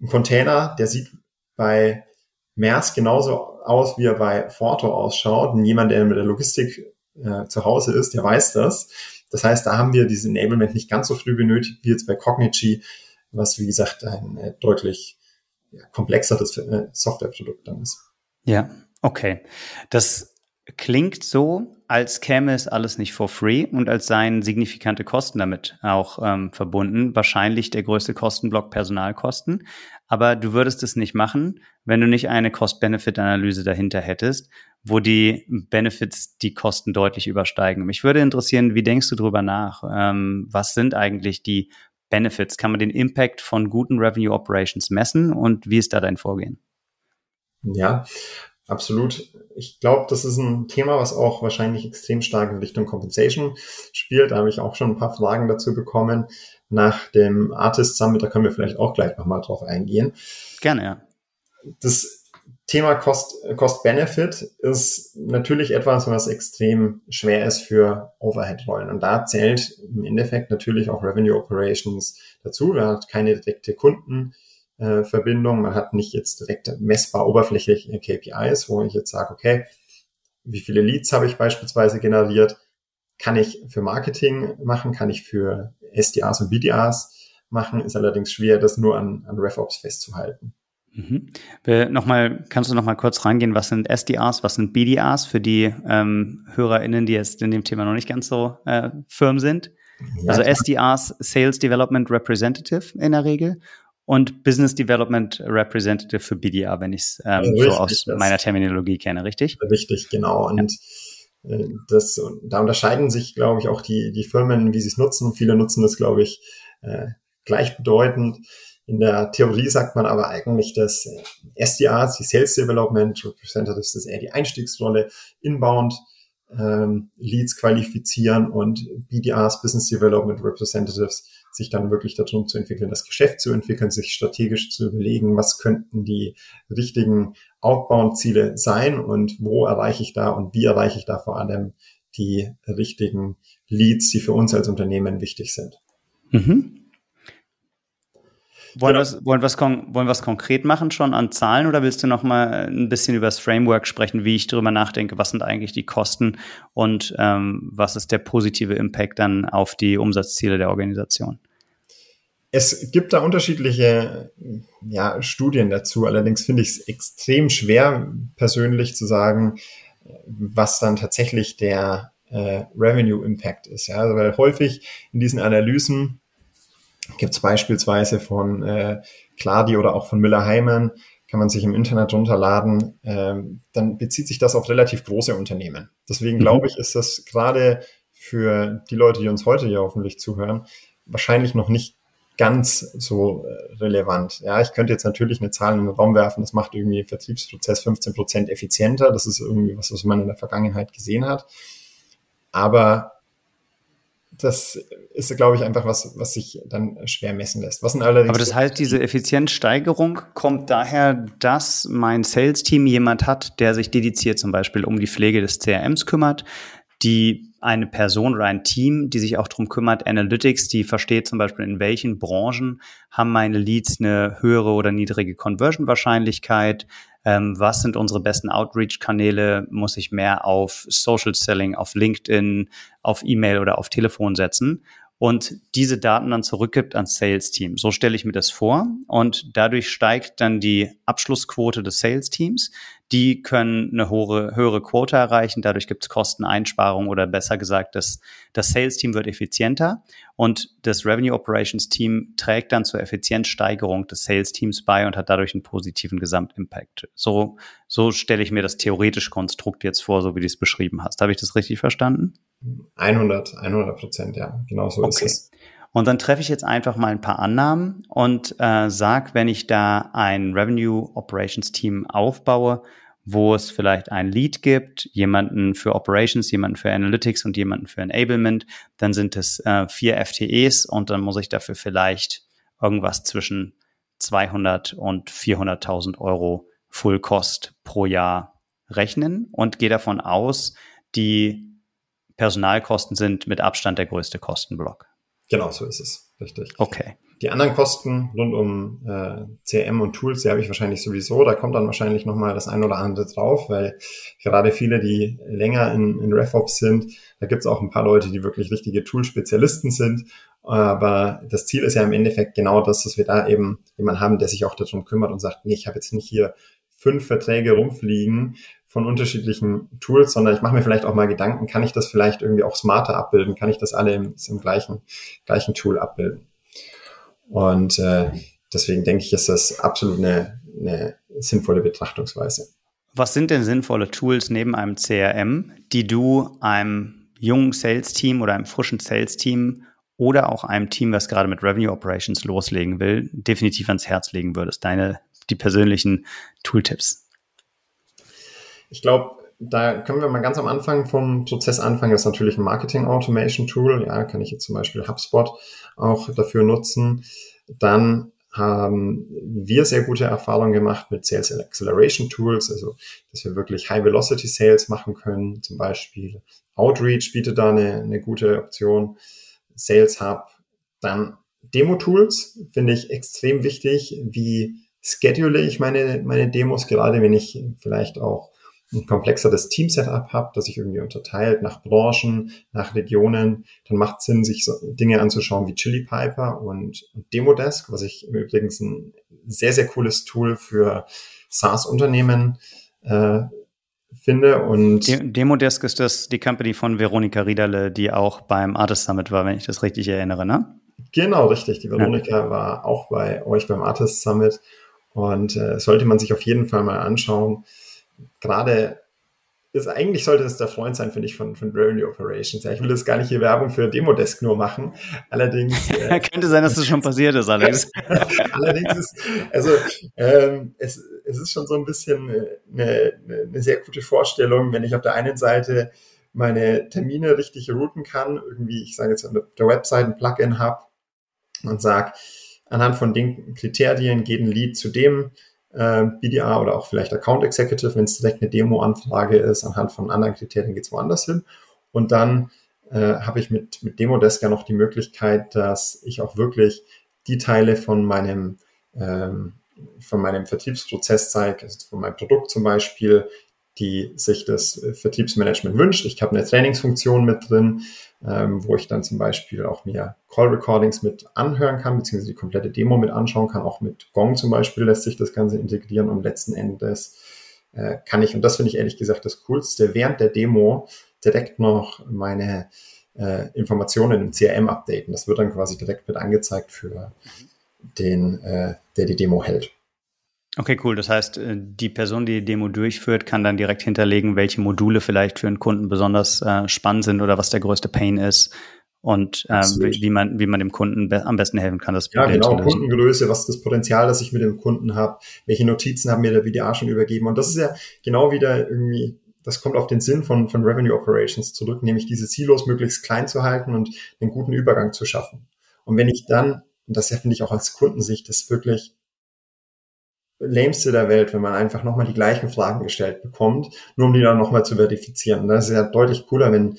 Ein Container, der sieht bei Maersk genauso aus, wie er bei Forto ausschaut. Und jemand, der mit der Logistik äh, zu Hause ist, der weiß das. Das heißt, da haben wir dieses Enablement nicht ganz so früh benötigt wie jetzt bei Cognigy, was wie gesagt ein äh, deutlich ja, komplexeres äh, Softwareprodukt dann ist. Ja, okay. Das klingt so, als käme es alles nicht for free und als seien signifikante Kosten damit auch ähm, verbunden. Wahrscheinlich der größte Kostenblock Personalkosten. Aber du würdest es nicht machen, wenn du nicht eine Cost-Benefit-Analyse dahinter hättest, wo die Benefits die Kosten deutlich übersteigen. Mich würde interessieren, wie denkst du darüber nach? Ähm, was sind eigentlich die Benefits? Kann man den Impact von guten Revenue Operations messen und wie ist da dein Vorgehen? Ja, absolut. Ich glaube, das ist ein Thema, was auch wahrscheinlich extrem stark in Richtung Compensation spielt. Da habe ich auch schon ein paar Fragen dazu bekommen nach dem Artist Summit. Da können wir vielleicht auch gleich nochmal drauf eingehen. Gerne, ja. Das Thema Cost-Benefit ist natürlich etwas, was extrem schwer ist für Overhead-Rollen. Und da zählt im Endeffekt natürlich auch Revenue Operations dazu. Man hat keine direkte Kundenverbindung. Man hat nicht jetzt direkt messbar oberflächliche KPIs, wo ich jetzt sage, okay, wie viele Leads habe ich beispielsweise generiert? Kann ich für Marketing machen? Kann ich für SDRs und BDRs machen? Ist allerdings schwer, das nur an, an RevOps festzuhalten. Mhm. Nochmal, kannst du noch mal kurz reingehen, was sind SDRs, was sind BDRs für die ähm, HörerInnen, die jetzt in dem Thema noch nicht ganz so äh, firm sind? Ja, also SDRs, Sales Development Representative in der Regel und Business Development Representative für BDR, wenn ich es ähm, richtig, so aus meiner Terminologie kenne, richtig? Richtig, genau. Und ja. Äh, das, da unterscheiden sich, glaube ich, auch die, die Firmen, wie sie es nutzen. Viele nutzen das, glaube ich, äh, gleichbedeutend. In der Theorie sagt man aber eigentlich, dass SDRs, die Sales Development Representatives, das ist eher die Einstiegsrolle, Inbound ähm, Leads qualifizieren und BDRs, Business Development Representatives, sich dann wirklich darum zu entwickeln, das Geschäft zu entwickeln, sich strategisch zu überlegen, was könnten die richtigen Outbound-Ziele sein und wo erreiche ich da und wie erreiche ich da vor allem die richtigen Leads, die für uns als Unternehmen wichtig sind. Mhm. Wollen, genau. wir wollen, was wollen wir konkret machen schon an Zahlen oder willst du noch mal ein bisschen über das Framework sprechen, wie ich darüber nachdenke, was sind eigentlich die Kosten und ähm, was ist der positive Impact dann auf die Umsatzziele der Organisation? Es gibt da unterschiedliche ja, Studien dazu. Allerdings finde ich es extrem schwer, persönlich zu sagen, was dann tatsächlich der äh, Revenue Impact ist. Ja? Also, weil häufig in diesen Analysen gibt es beispielsweise von äh, Cladi oder auch von Miller-Heiman, kann man sich im Internet runterladen, ähm, dann bezieht sich das auf relativ große Unternehmen. Deswegen mhm. glaube ich, ist das gerade für die Leute, die uns heute hier hoffentlich zuhören, wahrscheinlich noch nicht ganz so äh, relevant. Ja, ich könnte jetzt natürlich eine Zahl in den Raum werfen, das macht irgendwie den Vertriebsprozess 15 Prozent effizienter. Das ist irgendwie was, was man in der Vergangenheit gesehen hat. Aber das ist, glaube ich, einfach was, was sich dann schwer messen lässt. Was allerdings Aber das heißt, diese Effizienzsteigerung kommt daher, dass mein Sales-Team jemand hat, der sich dediziert zum Beispiel um die Pflege des CRMs kümmert, die eine Person oder ein Team, die sich auch darum kümmert, Analytics, die versteht zum Beispiel, in welchen Branchen haben meine Leads eine höhere oder niedrige Conversion-Wahrscheinlichkeit, ähm, was sind unsere besten Outreach-Kanäle, muss ich mehr auf Social Selling, auf LinkedIn, auf E-Mail oder auf Telefon setzen und diese Daten dann zurückgibt ans Sales-Team. So stelle ich mir das vor und dadurch steigt dann die Abschlussquote des Sales-Teams. Die können eine hohe, höhere Quote erreichen, dadurch gibt es Kosteneinsparungen oder besser gesagt, das, das Sales-Team wird effizienter und das Revenue Operations Team trägt dann zur Effizienzsteigerung des Sales-Teams bei und hat dadurch einen positiven Gesamtimpact. So, so stelle ich mir das theoretische Konstrukt jetzt vor, so wie du es beschrieben hast. Habe ich das richtig verstanden? 100, 100 Prozent, ja. Genau so okay. ist es. Und dann treffe ich jetzt einfach mal ein paar Annahmen und äh, sag, wenn ich da ein Revenue Operations Team aufbaue, wo es vielleicht ein Lead gibt, jemanden für Operations, jemanden für Analytics und jemanden für Enablement, dann sind es äh, vier FTEs und dann muss ich dafür vielleicht irgendwas zwischen 200 und 400.000 Euro Full Cost pro Jahr rechnen und gehe davon aus, die Personalkosten sind mit Abstand der größte Kostenblock. Genau, so ist es. Richtig. Okay. Die anderen Kosten rund um äh, CRM und Tools, die habe ich wahrscheinlich sowieso. Da kommt dann wahrscheinlich nochmal das ein oder andere drauf, weil gerade viele, die länger in, in RevOps sind, da gibt es auch ein paar Leute, die wirklich richtige Tool-Spezialisten sind. Aber das Ziel ist ja im Endeffekt genau das, dass wir da eben jemanden haben, der sich auch darum kümmert und sagt, nee, ich habe jetzt nicht hier fünf Verträge rumfliegen, von unterschiedlichen Tools, sondern ich mache mir vielleicht auch mal Gedanken, kann ich das vielleicht irgendwie auch smarter abbilden? Kann ich das alle im, im gleichen, gleichen Tool abbilden? Und äh, deswegen denke ich, ist das absolut eine, eine sinnvolle Betrachtungsweise. Was sind denn sinnvolle Tools neben einem CRM, die du einem jungen Sales-Team oder einem frischen Sales-Team oder auch einem Team, was gerade mit Revenue Operations loslegen will, definitiv ans Herz legen würdest? Deine, die persönlichen Tooltips. Ich glaube, da können wir mal ganz am Anfang vom Prozess anfangen. Das ist natürlich ein Marketing Automation Tool. Ja, kann ich jetzt zum Beispiel HubSpot auch dafür nutzen. Dann haben wir sehr gute Erfahrungen gemacht mit Sales Acceleration Tools, also dass wir wirklich High Velocity Sales machen können. Zum Beispiel Outreach bietet da eine, eine gute Option. Sales Hub. Dann Demo Tools finde ich extrem wichtig. Wie schedule ich meine, meine Demos, gerade wenn ich vielleicht auch ein komplexeres Team-Setup habe, das sich irgendwie unterteilt nach Branchen, nach Regionen, dann macht es Sinn, sich so Dinge anzuschauen wie Chili Piper und, und Demodesk, was ich übrigens ein sehr, sehr cooles Tool für SaaS-Unternehmen äh, finde. Und Demodesk ist das die Company von Veronika Riederle, die auch beim Artist Summit war, wenn ich das richtig erinnere, ne? Genau, richtig. Die Veronika ja. war auch bei euch beim Artist Summit und äh, sollte man sich auf jeden Fall mal anschauen gerade ist eigentlich sollte es der Freund sein, finde ich, von, von Revenue Operations. Ja, ich will das gar nicht hier Werbung für Demodesk nur machen. Allerdings. [LAUGHS] Äh, Könnte sein, dass das schon passiert ist, Alex. [LAUGHS] Allerdings ist, also, ähm, es, es ist schon so ein bisschen eine, eine sehr gute Vorstellung, wenn ich auf der einen Seite meine Termine richtig routen kann, irgendwie, ich sage jetzt auf der Website ein Plugin habe und sage, anhand von den Kriterien geht ein Lead zu dem äh, BDA oder auch vielleicht Account Executive, wenn es direkt eine Demo-Anfrage ist, anhand von anderen Kriterien geht es woanders hin. Und dann äh, habe ich mit, mit Demodesk ja noch die Möglichkeit, dass ich auch wirklich die Teile von meinem, ähm, von meinem Vertriebsprozess zeige, also von meinem Produkt zum Beispiel, die sich das äh, Vertriebsmanagement wünscht. Ich habe eine Trainingsfunktion mit drin, ähm, wo ich dann zum Beispiel auch mir Call Recordings mit anhören kann, beziehungsweise die komplette Demo mit anschauen kann. Auch mit Gong zum Beispiel lässt sich das Ganze integrieren und letzten Endes äh, kann ich, und das finde ich ehrlich gesagt das Coolste, während der Demo direkt noch meine äh, Informationen im CRM updaten. Das wird dann quasi direkt mit angezeigt für den, äh, der die Demo hält. Okay, cool. Das heißt, äh, die Person, die die Demo durchführt, kann dann direkt hinterlegen, welche Module vielleicht für einen Kunden besonders äh, spannend sind oder was der größte Pain ist und äh, wie, man, wie man dem Kunden be am besten helfen kann. Das ja, genau, Kundengröße, was ist das Potenzial, das ich mit dem Kunden habe, welche Notizen haben mir der BDA schon übergeben. Und das ist ja genau wieder irgendwie, das kommt auf den Sinn von, von Revenue Operations zurück, nämlich diese Silos möglichst klein zu halten und einen guten Übergang zu schaffen. Und wenn ich dann, und das ja finde ich auch als Kundensicht, das wirklich lämste der Welt, wenn man einfach nochmal die gleichen Fragen gestellt bekommt, nur um die dann nochmal zu verifizieren. Und das ist ja deutlich cooler, wenn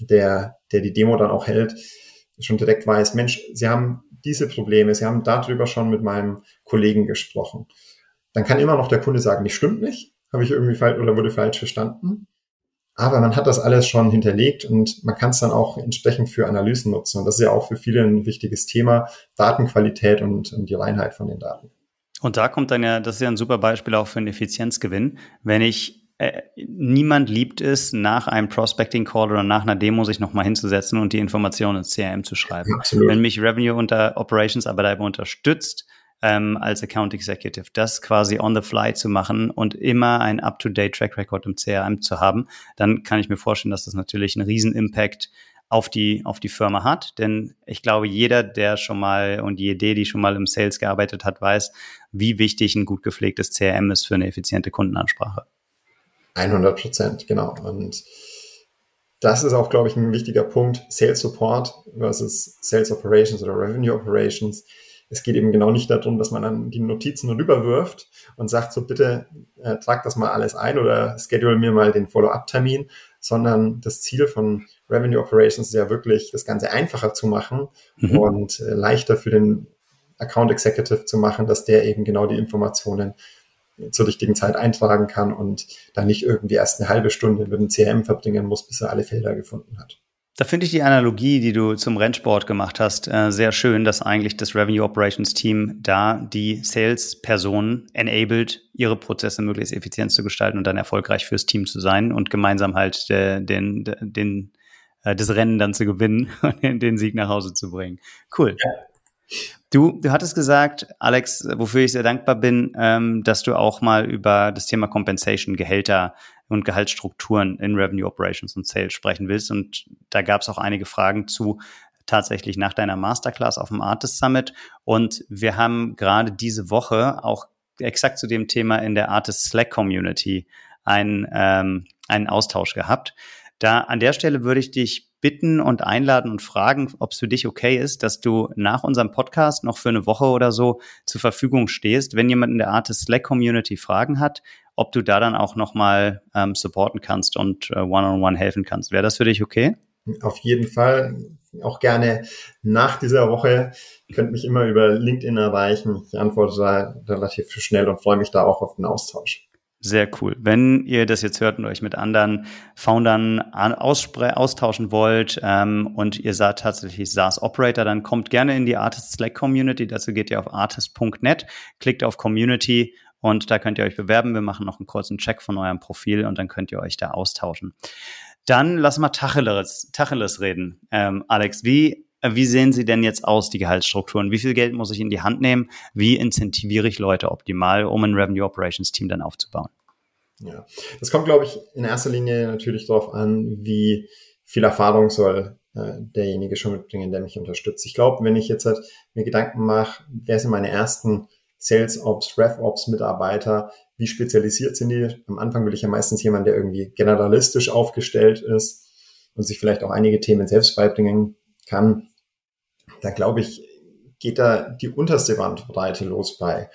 der, der die Demo dann auch hält, schon direkt weiß, Mensch, Sie haben diese Probleme, Sie haben darüber schon mit meinem Kollegen gesprochen. Dann kann immer noch der Kunde sagen, nicht stimmt nicht, habe ich irgendwie falsch oder wurde falsch verstanden. Aber man hat das alles schon hinterlegt und man kann es dann auch entsprechend für Analysen nutzen. Und das ist ja auch für viele ein wichtiges Thema, Datenqualität und, und die Reinheit von den Daten. Und da kommt dann ja, das ist ja ein super Beispiel auch für einen Effizienzgewinn. Wenn ich äh, niemand liebt es, nach einem Prospecting Call oder nach einer Demo sich nochmal hinzusetzen und die Informationen ins CRM zu schreiben. Absolut. Wenn mich Revenue unter Operations aber dabei unterstützt, ähm, als Account Executive, das quasi on the fly zu machen und immer ein up-to-date Track Record im CRM zu haben, dann kann ich mir vorstellen, dass das natürlich einen riesen Impact auf die, auf die Firma hat. Denn ich glaube, jeder, der schon mal und Idee, die schon mal im Sales gearbeitet hat, weiß, wie wichtig ein gut gepflegtes CRM ist für eine effiziente Kundenansprache. 100 Prozent, genau. Und das ist auch, glaube ich, ein wichtiger Punkt. Sales Support versus Sales Operations oder Revenue Operations. Es geht eben genau nicht darum, dass man dann die Notizen rüberwirft und sagt, so bitte äh, trag das mal alles ein oder schedule mir mal den Follow-up-Termin, sondern das Ziel von Revenue Operations ist ja wirklich, das Ganze einfacher zu machen mhm. und äh, leichter für den Account Executive zu machen, dass der eben genau die Informationen zur richtigen Zeit eintragen kann und dann nicht irgendwie erst eine halbe Stunde mit dem CRM verbringen muss, bis er alle Felder gefunden hat. Da finde ich die Analogie, die du zum Rennsport gemacht hast, äh, sehr schön, dass eigentlich das Revenue Operations Team da die Sales-Personen enabled, ihre Prozesse möglichst effizient zu gestalten und dann erfolgreich fürs Team zu sein und gemeinsam halt äh, den, den, äh, das Rennen dann zu gewinnen [LAUGHS] und den Sieg nach Hause zu bringen. Cool. Ja. Du, du hattest gesagt, Alex, wofür ich sehr dankbar bin, ähm, dass du auch mal über das Thema Compensation, Gehälter und Gehaltsstrukturen in Revenue Operations und Sales sprechen willst. Und da gab es auch einige Fragen zu tatsächlich nach deiner Masterclass auf dem Artist Summit. Und wir haben gerade diese Woche auch exakt zu dem Thema in der Artist Slack Community einen, ähm, einen Austausch gehabt. Da an der Stelle würde ich dich bitten und einladen und fragen, ob es für dich okay ist, dass du nach unserem Podcast noch für eine Woche oder so zur Verfügung stehst, wenn jemand in der Artist Slack Community Fragen hat, ob du da dann auch nochmal ähm, supporten kannst und äh, one-on-one -on -one helfen kannst. Wäre das für dich okay? Auf jeden Fall. Auch gerne nach dieser Woche. Ihr könnt mich immer über LinkedIn erreichen. Ich antworte da relativ schnell und freue mich da auch auf den Austausch. Sehr cool. Wenn ihr das jetzt hört und euch mit anderen Foundern austauschen wollt ähm, und ihr seid tatsächlich SaaS Operator, dann kommt gerne in die Artist Slack Community. Dazu geht ihr auf artist.net, klickt auf Community und da könnt ihr euch bewerben. Wir machen noch einen kurzen Check von eurem Profil und dann könnt ihr euch da austauschen. Dann lass mal Tacheles, Tacheles reden. Ähm, Alex, wie äh, wie sehen sie denn jetzt aus, die Gehaltsstrukturen? Wie viel Geld muss ich in die Hand nehmen? Wie incentiviere ich Leute optimal, um ein Revenue Operations Team dann aufzubauen? Ja, das kommt, glaube ich, in erster Linie natürlich darauf an, wie viel Erfahrung soll äh, derjenige schon mitbringen, der mich unterstützt. Ich glaube, wenn ich jetzt halt mir Gedanken mache, wer sind meine ersten Sales Ops, Rev Ops Mitarbeiter, wie spezialisiert sind die? Am Anfang will ich ja meistens jemanden, der irgendwie generalistisch aufgestellt ist und sich vielleicht auch einige Themen selbst beibringen kann da glaube ich, geht da die unterste Bandbreite los bei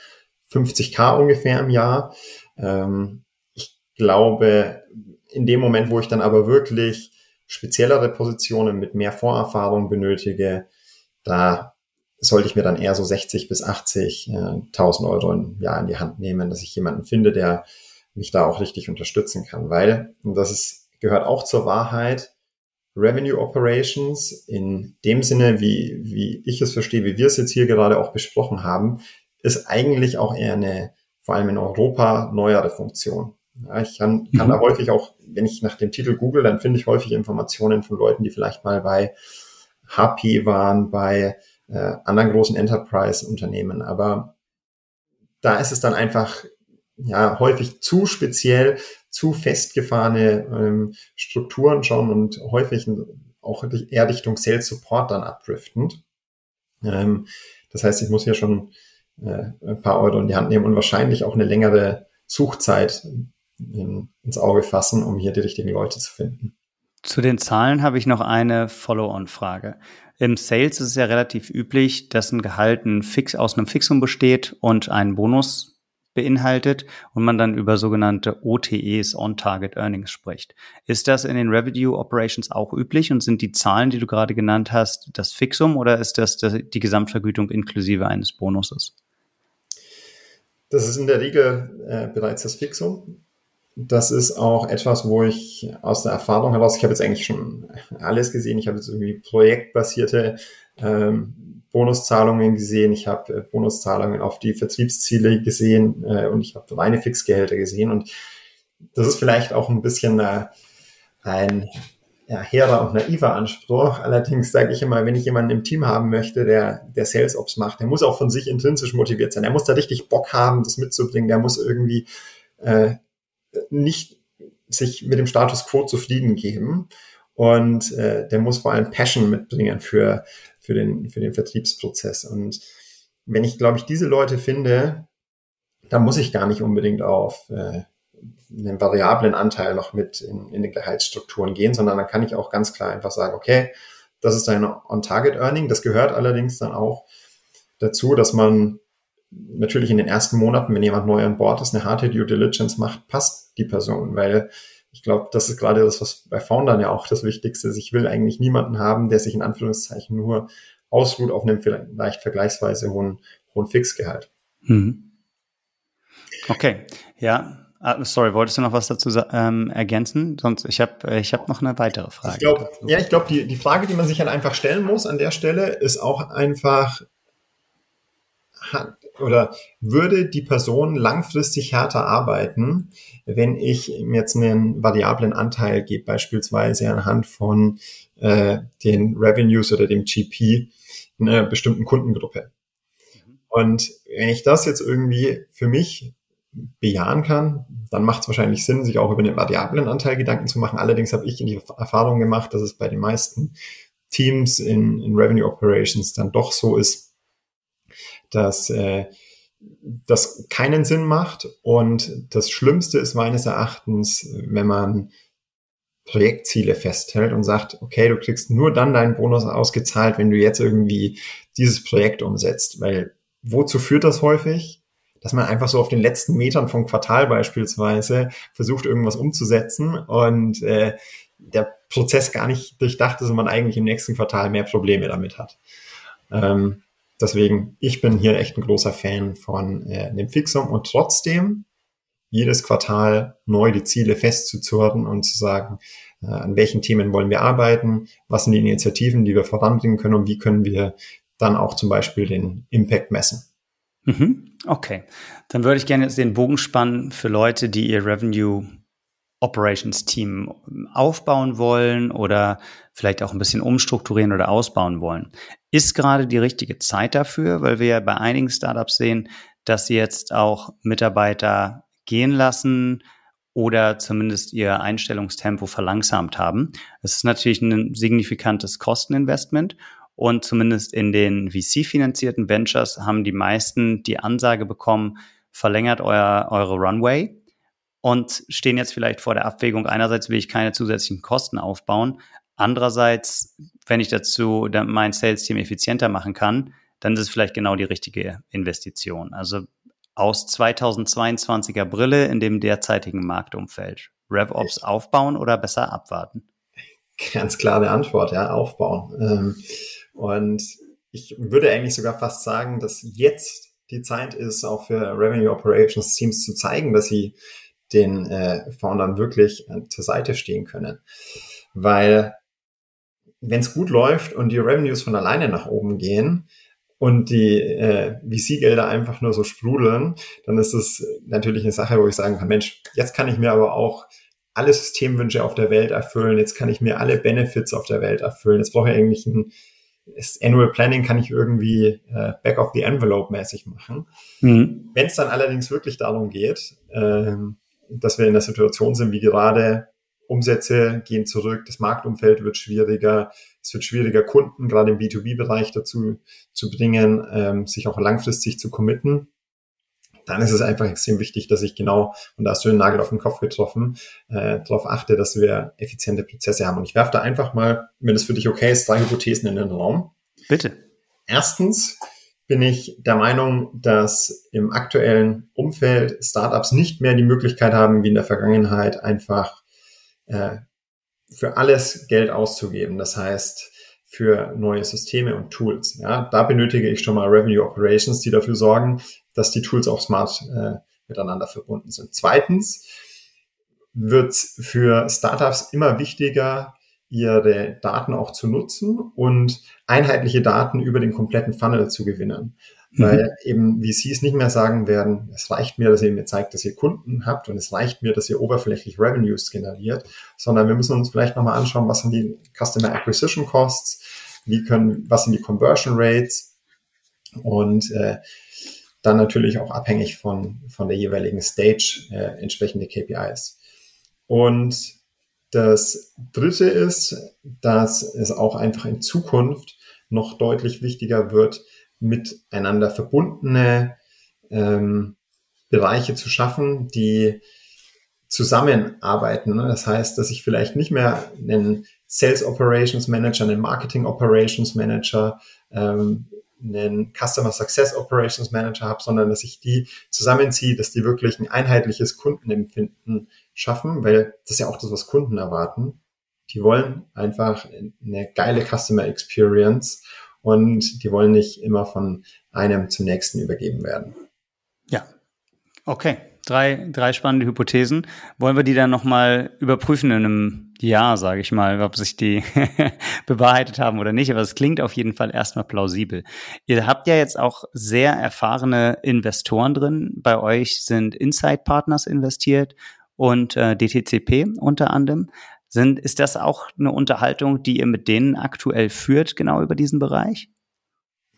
50k ungefähr im Jahr. Ähm, ich glaube, in dem Moment, wo ich dann aber wirklich speziellere Positionen mit mehr Vorerfahrung benötige, da sollte ich mir dann eher so 60 bis 80.000 äh, Euro im Jahr in die Hand nehmen, dass ich jemanden finde, der mich da auch richtig unterstützen kann, weil, und das ist, gehört auch zur Wahrheit, Revenue Operations in dem Sinne, wie, wie ich es verstehe, wie wir es jetzt hier gerade auch besprochen haben, ist eigentlich auch eher eine, vor allem in Europa, neuere Funktion. Ja, ich kann, kann mhm. da häufig auch, wenn ich nach dem Titel google, dann finde ich häufig Informationen von Leuten, die vielleicht mal bei HP waren, bei äh, anderen großen Enterprise-Unternehmen. Aber da ist es dann einfach ja häufig zu speziell, zu festgefahrene ähm, Strukturen schon und häufig auch eher Richtung Sales Support dann abdriftend. Ähm, das heißt, ich muss hier schon äh, ein paar Euro in die Hand nehmen und wahrscheinlich auch eine längere Suchzeit in, ins Auge fassen, um hier die richtigen Leute zu finden. Zu den Zahlen habe ich noch eine Follow-on-Frage. Im Sales ist es ja relativ üblich, dass ein Gehalt ein Fix aus einem Fixum besteht und einen Bonus beinhaltet und man dann über sogenannte OTEs, On-Target Earnings spricht. Ist das in den Revenue Operations auch üblich und sind die Zahlen, die du gerade genannt hast, das Fixum oder ist das die Gesamtvergütung inklusive eines Bonuses? Das ist in der Regel äh, bereits das Fixum das ist auch etwas, wo ich aus der Erfahrung heraus, ich habe jetzt eigentlich schon alles gesehen, ich habe jetzt irgendwie projektbasierte ähm, Bonuszahlungen gesehen, ich habe äh, Bonuszahlungen auf die Vertriebsziele gesehen äh, und ich habe reine Fixgehälter gesehen und das ist vielleicht auch ein bisschen äh, ein ja, hehrer und naiver Anspruch. Allerdings sage ich immer, wenn ich jemanden im Team haben möchte, der, der Sales Ops macht, der muss auch von sich intrinsisch motiviert sein. Der muss da richtig Bock haben, das mitzubringen. Der muss irgendwie äh, nicht sich mit dem Status quo zufrieden geben. Und äh, der muss vor allem Passion mitbringen für, für, den, für den Vertriebsprozess. Und wenn ich, glaube ich, diese Leute finde, dann muss ich gar nicht unbedingt auf äh, einen variablen Anteil noch mit in, in den Gehaltsstrukturen gehen, sondern dann kann ich auch ganz klar einfach sagen, okay, das ist ein On-Target-Earning. Das gehört allerdings dann auch dazu, dass man natürlich in den ersten Monaten, wenn jemand neu an Bord ist, eine harte Due Diligence macht, passt die Person, weil ich glaube, das ist gerade das, was bei Foundern ja auch das Wichtigste ist. Ich will eigentlich niemanden haben, der sich in Anführungszeichen nur ausruht auf einem vielleicht vergleichsweise hohen, hohen Fixgehalt. Mhm. Okay, ja. Ah, sorry, wolltest du noch was dazu ähm, ergänzen? Sonst ich habe ich hab noch eine weitere Frage. Ich glaub, ja, ich glaube, die, die Frage, die man sich halt einfach stellen muss an der Stelle, ist auch einfach, hat, oder würde die Person langfristig härter arbeiten, wenn ich jetzt einen variablen Anteil gebe, beispielsweise anhand von äh, den Revenues oder dem GP einer bestimmten Kundengruppe. Und wenn ich das jetzt irgendwie für mich bejahen kann, dann macht es wahrscheinlich Sinn, sich auch über den variablen Anteil Gedanken zu machen. Allerdings habe ich in die Erfahrung gemacht, dass es bei den meisten Teams in, in Revenue Operations dann doch so ist, dass äh, das keinen Sinn macht. Und das Schlimmste ist meines Erachtens, wenn man Projektziele festhält und sagt, okay, du kriegst nur dann deinen Bonus ausgezahlt, wenn du jetzt irgendwie dieses Projekt umsetzt. Weil wozu führt das häufig? Dass man einfach so auf den letzten Metern vom Quartal beispielsweise versucht, irgendwas umzusetzen und äh, der Prozess gar nicht durchdacht ist und man eigentlich im nächsten Quartal mehr Probleme damit hat. Ähm, Deswegen, ich bin hier echt ein großer Fan von äh, dem Fixum und trotzdem jedes Quartal neu die Ziele festzuzurren und zu sagen, äh, an welchen Themen wollen wir arbeiten, was sind die Initiativen, die wir voranbringen können und wie können wir dann auch zum Beispiel den Impact messen. Mhm. Okay, dann würde ich gerne jetzt den Bogen spannen für Leute, die ihr Revenue Operations Team aufbauen wollen oder vielleicht auch ein bisschen umstrukturieren oder ausbauen wollen. Ist gerade die richtige Zeit dafür, weil wir ja bei einigen Startups sehen, dass sie jetzt auch Mitarbeiter gehen lassen oder zumindest ihr Einstellungstempo verlangsamt haben. Es ist natürlich ein signifikantes Kosteninvestment und zumindest in den VC-finanzierten Ventures haben die meisten die Ansage bekommen, verlängert euer, eure Runway und stehen jetzt vielleicht vor der Abwägung, einerseits will ich keine zusätzlichen Kosten aufbauen, andererseits, wenn ich dazu mein Sales-Team effizienter machen kann, dann ist es vielleicht genau die richtige Investition. Also aus 2022er Brille in dem derzeitigen Marktumfeld. RevOps aufbauen oder besser abwarten? Ganz klare Antwort, ja, aufbauen. Ähm, und ich würde eigentlich sogar fast sagen, dass jetzt die Zeit ist, auch für Revenue Operations Teams zu zeigen, dass sie den äh, Foundern wirklich äh, zur Seite stehen können. Weil wenn es gut läuft und die Revenues von alleine nach oben gehen und die äh, VC-Gelder einfach nur so sprudeln, dann ist es natürlich eine Sache, wo ich sagen kann, Mensch, jetzt kann ich mir aber auch alle Systemwünsche auf der Welt erfüllen, jetzt kann ich mir alle Benefits auf der Welt erfüllen, jetzt brauche ich eigentlich ein das Annual Planning kann ich irgendwie äh, back of the envelope mäßig machen. Mhm. Wenn es dann allerdings wirklich darum geht, äh, dass wir in der Situation sind wie gerade, Umsätze gehen zurück, das Marktumfeld wird schwieriger, es wird schwieriger, Kunden gerade im B2B-Bereich dazu zu bringen, ähm, sich auch langfristig zu committen. Dann ist es einfach extrem wichtig, dass ich genau, und da hast du den Nagel auf den Kopf getroffen, äh, darauf achte, dass wir effiziente Prozesse haben. Und ich werfe da einfach mal, wenn es für dich okay ist, drei Hypothesen in den Raum. Bitte. Erstens bin ich der Meinung, dass im aktuellen Umfeld Startups nicht mehr die Möglichkeit haben, wie in der Vergangenheit einfach äh, für alles Geld auszugeben. Das heißt, für neue Systeme und Tools. Ja, da benötige ich schon mal Revenue Operations, die dafür sorgen, dass die Tools auch smart äh, miteinander verbunden sind. Zweitens wird für Startups immer wichtiger, ihre Daten auch zu nutzen und einheitliche Daten über den kompletten Funnel zu gewinnen. Mhm. Weil eben VCs nicht mehr sagen werden, es reicht mir, dass ihr mir zeigt, dass ihr Kunden habt und es reicht mir, dass ihr oberflächlich Revenues generiert, sondern wir müssen uns vielleicht nochmal anschauen, was sind die Customer Acquisition Costs, wie können, was sind die Conversion Rates und äh, dann natürlich auch abhängig von, von der jeweiligen Stage äh, entsprechende KPIs. Und das dritte ist, dass es auch einfach in Zukunft noch deutlich wichtiger wird, miteinander verbundene ähm, Bereiche zu schaffen, die zusammenarbeiten. Ne? Das heißt, dass ich vielleicht nicht mehr einen Sales Operations Manager, einen Marketing Operations Manager, ähm, einen Customer Success Operations Manager habe, sondern dass ich die zusammenziehe, dass die wirklich ein einheitliches Kundenempfinden schaffen, weil das ist ja auch das, was Kunden erwarten. Die wollen einfach eine geile Customer Experience und die wollen nicht immer von einem zum nächsten übergeben werden. Ja, okay. Drei, drei spannende Hypothesen. Wollen wir die dann nochmal überprüfen in einem Jahr, sage ich mal, ob sich die [LAUGHS] bewahrheitet haben oder nicht. Aber es klingt auf jeden Fall erstmal plausibel. Ihr habt ja jetzt auch sehr erfahrene Investoren drin. Bei euch sind Inside Partners investiert und äh, DTCP unter anderem. Sind, ist das auch eine Unterhaltung, die ihr mit denen aktuell führt, genau über diesen Bereich?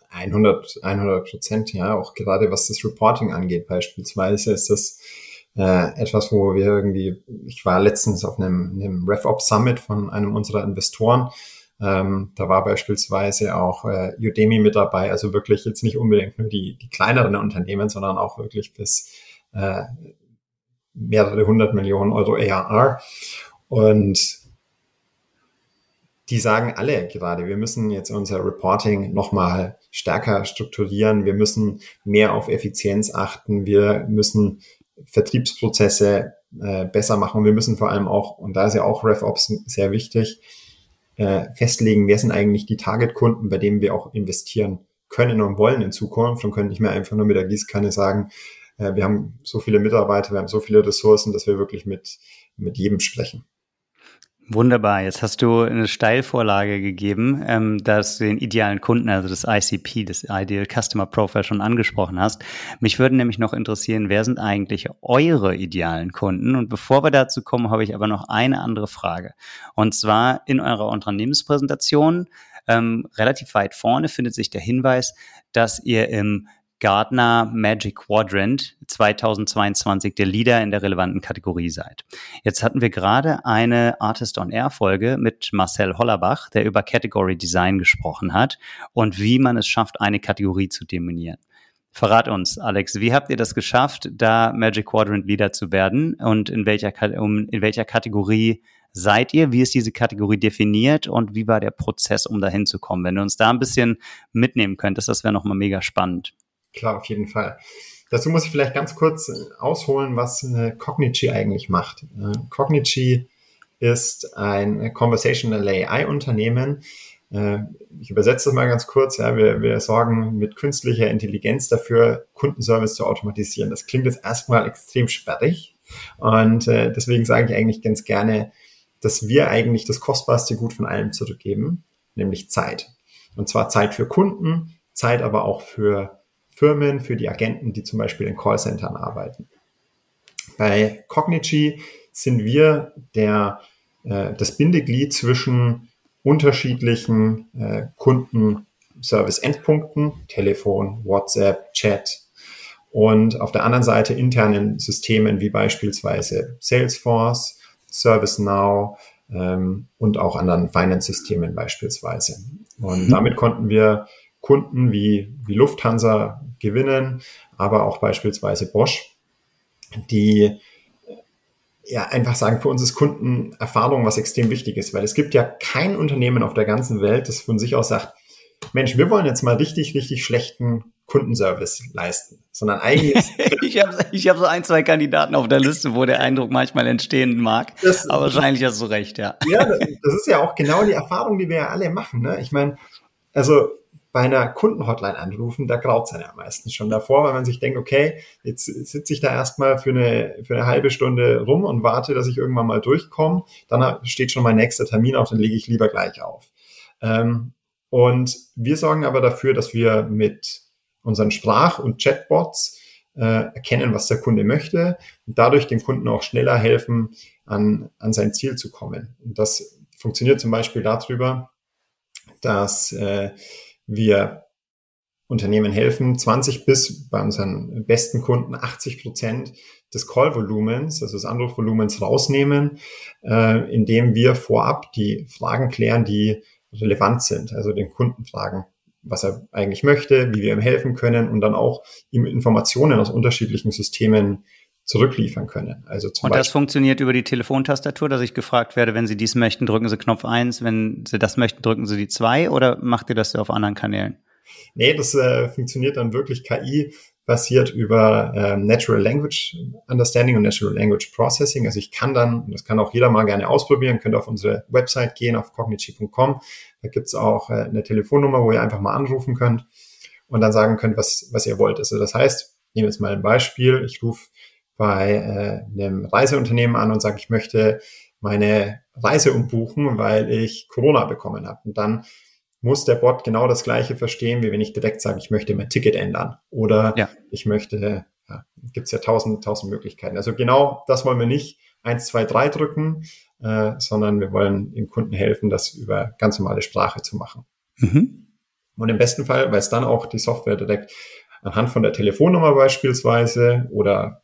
100, 100 Prozent, ja. Auch gerade was das Reporting angeht beispielsweise ist das äh, etwas, wo wir irgendwie, ich war letztens auf einem, einem RevOps Summit von einem unserer Investoren. Ähm, da war beispielsweise auch äh, Udemy mit dabei, also wirklich jetzt nicht unbedingt nur die, die kleineren Unternehmen, sondern auch wirklich bis äh, mehrere hundert Millionen Euro ARR. Und die sagen alle gerade, wir müssen jetzt unser Reporting nochmal stärker strukturieren, wir müssen mehr auf Effizienz achten, wir müssen Vertriebsprozesse äh, besser machen, wir müssen vor allem auch, und da ist ja auch RevOps sehr wichtig, äh, festlegen, wer sind eigentlich die Targetkunden, bei denen wir auch investieren können und wollen in Zukunft. Und können nicht mehr einfach nur mit der Gießkanne sagen, äh, wir haben so viele Mitarbeiter, wir haben so viele Ressourcen, dass wir wirklich mit, mit jedem sprechen. Wunderbar. Jetzt hast du eine Steilvorlage gegeben, ähm, dass du den idealen Kunden, also das ICP, das Ideal Customer Profile schon angesprochen hast. Mich würde nämlich noch interessieren, wer sind eigentlich eure idealen Kunden? Und bevor wir dazu kommen, habe ich aber noch eine andere Frage. Und zwar in eurer Unternehmenspräsentation ähm, relativ weit vorne findet sich der Hinweis, dass ihr im Gartner Magic Quadrant 2022 der Leader in der relevanten Kategorie seid. Jetzt hatten wir gerade eine Artist on Air Folge mit Marcel Hollerbach, der über Category Design gesprochen hat und wie man es schafft, eine Kategorie zu dominieren. Verrat uns, Alex, wie habt ihr das geschafft, da Magic Quadrant Leader zu werden und in welcher, in welcher Kategorie seid ihr? Wie ist diese Kategorie definiert und wie war der Prozess, um dahin zu kommen? Wenn du uns da ein bisschen mitnehmen könntest, das wäre nochmal mega spannend. Klar, auf jeden Fall. Dazu muss ich vielleicht ganz kurz äh, ausholen, was äh, Cognigy eigentlich macht. Äh, Cognigy ist ein Conversational AI-Unternehmen. Ich übersetze das mal ganz kurz. Ja, wir, wir sorgen mit künstlicher Intelligenz dafür, Kundenservice zu automatisieren. Das klingt jetzt erstmal extrem sperrig. Und deswegen sage ich eigentlich ganz gerne, dass wir eigentlich das kostbarste Gut von allem zurückgeben, nämlich Zeit. Und zwar Zeit für Kunden, Zeit aber auch für Firmen, für die Agenten, die zum Beispiel in Callcentern arbeiten. Bei Cognigy sind wir der, äh, das Bindeglied zwischen unterschiedlichen äh, Kundenservice-Endpunkten, Telefon, WhatsApp, Chat und auf der anderen Seite internen Systemen wie beispielsweise Salesforce, ServiceNow ähm, und auch anderen Finance-Systemen beispielsweise. Und mhm. damit konnten wir Kunden wie, wie Lufthansa gewinnen, aber auch beispielsweise Bosch, die ja einfach sagen, für uns ist Kundenerfahrung was extrem wichtig ist, weil es gibt ja kein Unternehmen auf der ganzen Welt, das von sich aus sagt, Mensch, wir wollen jetzt mal richtig, richtig schlechten Kundenservice leisten, sondern eigentlich. [LAUGHS] ich habe ich hab so ein, zwei Kandidaten auf der Liste, wo der Eindruck manchmal entstehen mag. Das, aber wahrscheinlich hast du recht, ja. Ja, das ist ja auch genau die Erfahrung, die wir ja alle machen. Ne? Ich meine, also bei einer Kundenhotline anrufen, da graut es ja meistens schon davor, weil man sich denkt, okay, jetzt sitze ich da erstmal für eine, für eine halbe Stunde rum und warte, dass ich irgendwann mal durchkomme. Dann steht schon mein nächster Termin auf, dann lege ich lieber gleich auf. Ähm, und wir sorgen aber dafür, dass wir mit unseren Sprach- und Chatbots äh, erkennen, was der Kunde möchte und dadurch dem Kunden auch schneller helfen, an, an sein Ziel zu kommen. Und das funktioniert zum Beispiel darüber, dass äh, wir Unternehmen helfen, 20 bis bei unseren besten Kunden 80 Prozent des Call-Volumens, also des Anrufvolumens rausnehmen, äh, indem wir vorab die Fragen klären, die relevant sind, also den Kunden fragen, was er eigentlich möchte, wie wir ihm helfen können und dann auch ihm Informationen aus unterschiedlichen Systemen zurückliefern können. Also zum und das Beispiel, funktioniert über die Telefontastatur, dass ich gefragt werde, wenn Sie dies möchten, drücken Sie Knopf eins, wenn Sie das möchten, drücken Sie die zwei oder macht ihr das auf anderen Kanälen? Nee, das äh, funktioniert dann wirklich KI basiert über äh, Natural Language Understanding und Natural Language Processing. Also ich kann dann, das kann auch jeder mal gerne ausprobieren, könnt auf unsere Website gehen, auf cognigy.com. Da gibt's auch äh, eine Telefonnummer, wo ihr einfach mal anrufen könnt und dann sagen könnt, was, was ihr wollt. Also das heißt, nehmen wir jetzt mal ein Beispiel. Ich rufe bei äh, einem Reiseunternehmen an und sage, ich möchte meine Reise umbuchen, weil ich Corona bekommen habe. Und dann muss der Bot genau das Gleiche verstehen, wie wenn ich direkt sage, ich möchte mein Ticket ändern oder ja. ich möchte, ja, gibt es ja tausend, tausend Möglichkeiten. Also genau das wollen wir nicht eins, zwei, drei drücken, äh, sondern wir wollen dem Kunden helfen, das über ganz normale Sprache zu machen. Mhm. Und im besten Fall weiß dann auch die Software direkt anhand von der Telefonnummer beispielsweise oder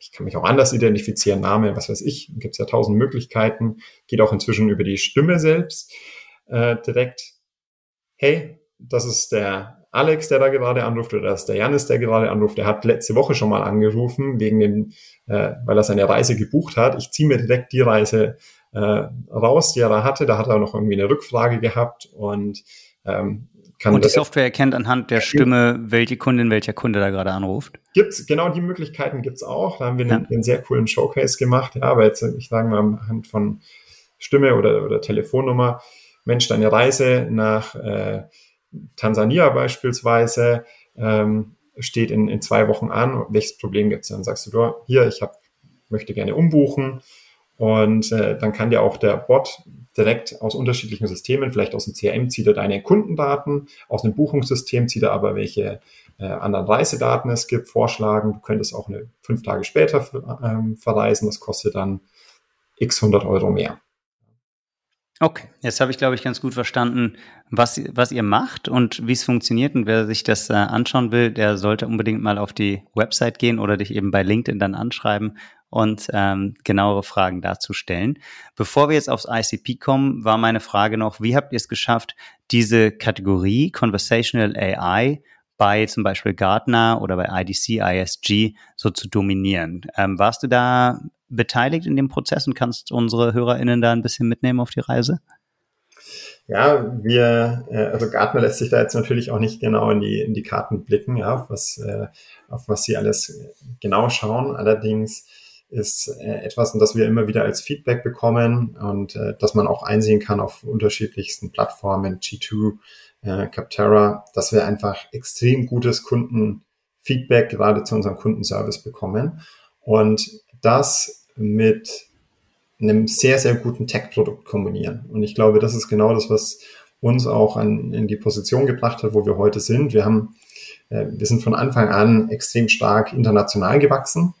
ich kann mich auch anders identifizieren, Name, was weiß ich, gibt es ja tausend Möglichkeiten, geht auch inzwischen über die Stimme selbst äh, direkt hey, das ist der Alex, der da gerade anruft, oder das ist der Janis, der gerade anruft, der hat letzte Woche schon mal angerufen, wegen dem, äh, weil er seine Reise gebucht hat. Ich ziehe mir direkt die Reise äh, raus, die er da hatte. Da hat er noch irgendwie eine Rückfrage gehabt und ähm, kann und die Software erkennt anhand der Stimme, welche Kundin, welcher Kunde da gerade anruft. Gibt's genau die Möglichkeiten gibt's auch. Da haben wir ja. einen, einen, sehr coolen Showcase gemacht. Ja, aber jetzt ich sage mal anhand von Stimme oder, oder Telefonnummer Mensch, deine Reise nach äh, Tansania beispielsweise ähm, steht in, in zwei Wochen an. Welches Problem gibt es? Dann sagst du, du hier, ich hab, möchte gerne umbuchen. Und äh, dann kann dir auch der Bot direkt aus unterschiedlichen Systemen, vielleicht aus dem CRM zieht er deine Kundendaten, aus einem Buchungssystem zieht er aber welche äh, anderen Reisedaten es gibt, vorschlagen. Du könntest auch eine fünf Tage später ähm, verreisen. Das kostet dann x 100 Euro mehr. Okay, jetzt habe ich, glaube ich, ganz gut verstanden, was, was ihr macht und wie es funktioniert. Und wer sich das äh, anschauen will, der sollte unbedingt mal auf die Website gehen oder dich eben bei LinkedIn dann anschreiben und ähm, genauere Fragen dazu stellen. Bevor wir jetzt aufs ICP kommen, war meine Frage noch, wie habt ihr es geschafft, diese Kategorie Conversational AI bei zum Beispiel Gartner oder bei IDC, ISG so zu dominieren? Ähm, warst du da beteiligt in dem Prozess und kannst unsere HörerInnen da ein bisschen mitnehmen auf die Reise? Ja, wir, äh, also Gartner lässt sich da jetzt natürlich auch nicht genau in die, in die Karten blicken, ja, auf was, äh, auf was sie alles genau schauen. Allerdings ist äh, etwas, das wir immer wieder als Feedback bekommen und äh, dass man auch einsehen kann auf unterschiedlichsten Plattformen, G2, äh, Capterra, dass wir einfach extrem gutes Kundenfeedback gerade zu unserem Kundenservice bekommen. Und das mit einem sehr, sehr guten Tech-Produkt kombinieren. Und ich glaube, das ist genau das, was uns auch an, in die Position gebracht hat, wo wir heute sind. Wir haben, äh, wir sind von Anfang an extrem stark international gewachsen.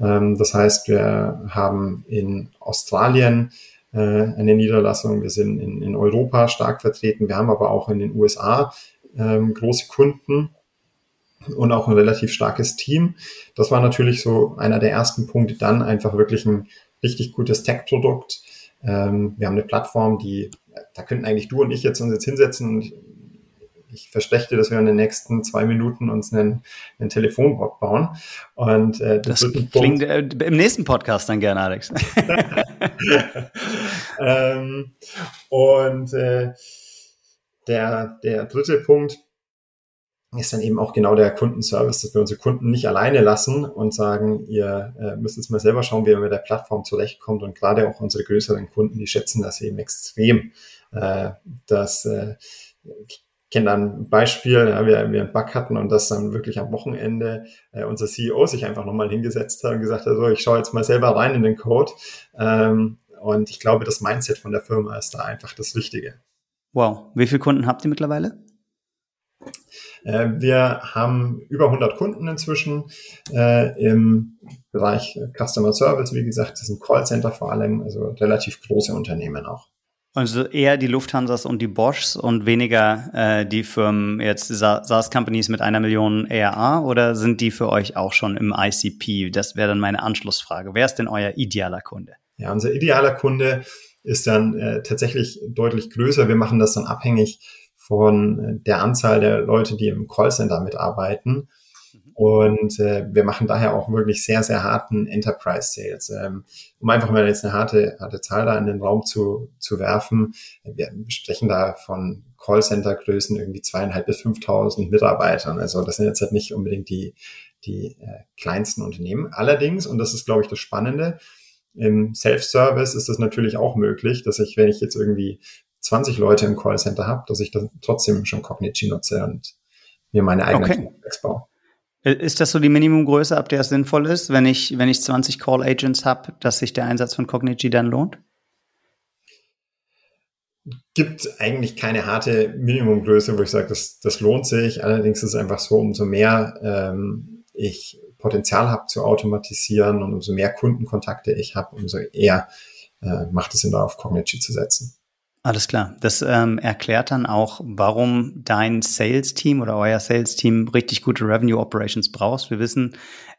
Ähm, das heißt, wir haben in Australien äh, eine Niederlassung, wir sind in, in Europa stark vertreten, wir haben aber auch in den USA ähm, große Kunden und auch ein relativ starkes Team. Das war natürlich so einer der ersten Punkte, dann einfach wirklich ein richtig gutes Tech-Produkt. Ähm, wir haben eine Plattform, die, da könnten eigentlich du und ich jetzt uns jetzt hinsetzen und ich verspreche dir, dass wir in den nächsten zwei Minuten uns einen, einen Telefonbot bauen. Und äh, das, das klingt äh, im nächsten Podcast dann gerne, Alex. [LAUGHS] ähm, und äh, der, der dritte Punkt ist dann eben auch genau der Kundenservice, dass wir unsere Kunden nicht alleine lassen und sagen, ihr äh, müsst jetzt mal selber schauen, wie ihr mit der Plattform zurechtkommt. Und gerade auch unsere größeren Kunden, die schätzen das eben extrem, äh, äh, kenne dann ein Beispiel, ja, wir, einen Bug hatten und das dann wirklich am Wochenende äh, unser CEO sich einfach nochmal hingesetzt hat und gesagt hat, so, ich schaue jetzt mal selber rein in den Code. Ähm, und ich glaube, das Mindset von der Firma ist da einfach das Wichtige. Wow. Wie viele Kunden habt ihr mittlerweile? Äh, wir haben über 100 Kunden inzwischen äh, im Bereich Customer Service. Wie gesagt, das sind Callcenter vor allem, also relativ große Unternehmen auch. Also eher die Lufthansas und die Boschs und weniger äh, die Firmen, jetzt SaaS-Companies mit einer Million ERA oder sind die für euch auch schon im ICP? Das wäre dann meine Anschlussfrage. Wer ist denn euer idealer Kunde? Ja, unser idealer Kunde ist dann äh, tatsächlich deutlich größer. Wir machen das dann abhängig von äh, der Anzahl der Leute, die im Callcenter mitarbeiten. Und äh, wir machen daher auch wirklich sehr, sehr harten Enterprise Sales. Ähm, um einfach mal jetzt eine harte, harte Zahl da in den Raum zu, zu werfen. Wir sprechen da von Callcenter-Größen irgendwie zweieinhalb bis fünftausend Mitarbeitern. Also das sind jetzt halt nicht unbedingt die, die äh, kleinsten Unternehmen. Allerdings, und das ist, glaube ich, das Spannende, im Self-Service ist es natürlich auch möglich, dass ich, wenn ich jetzt irgendwie 20 Leute im Callcenter habe, dass ich dann trotzdem schon Cognigy nutze und mir meine eigenen okay. baue. Äh, ist das so die Minimumgröße, ab der es sinnvoll ist, wenn ich, wenn ich 20 Call Agents habe, dass sich der Einsatz von Cognigy dann lohnt? Gibt eigentlich keine harte Minimumgröße, wo ich sage, das, das lohnt sich. Allerdings ist es einfach so, umso mehr ähm, ich Potenzial habe zu automatisieren und umso mehr Kundenkontakte ich habe, umso eher äh, macht es Sinn, da auf Cognigy zu setzen. Alles klar. Das ähm, erklärt dann auch, warum dein Sales-Team oder euer Sales-Team richtig gute Revenue Operations brauchst. Wir wissen,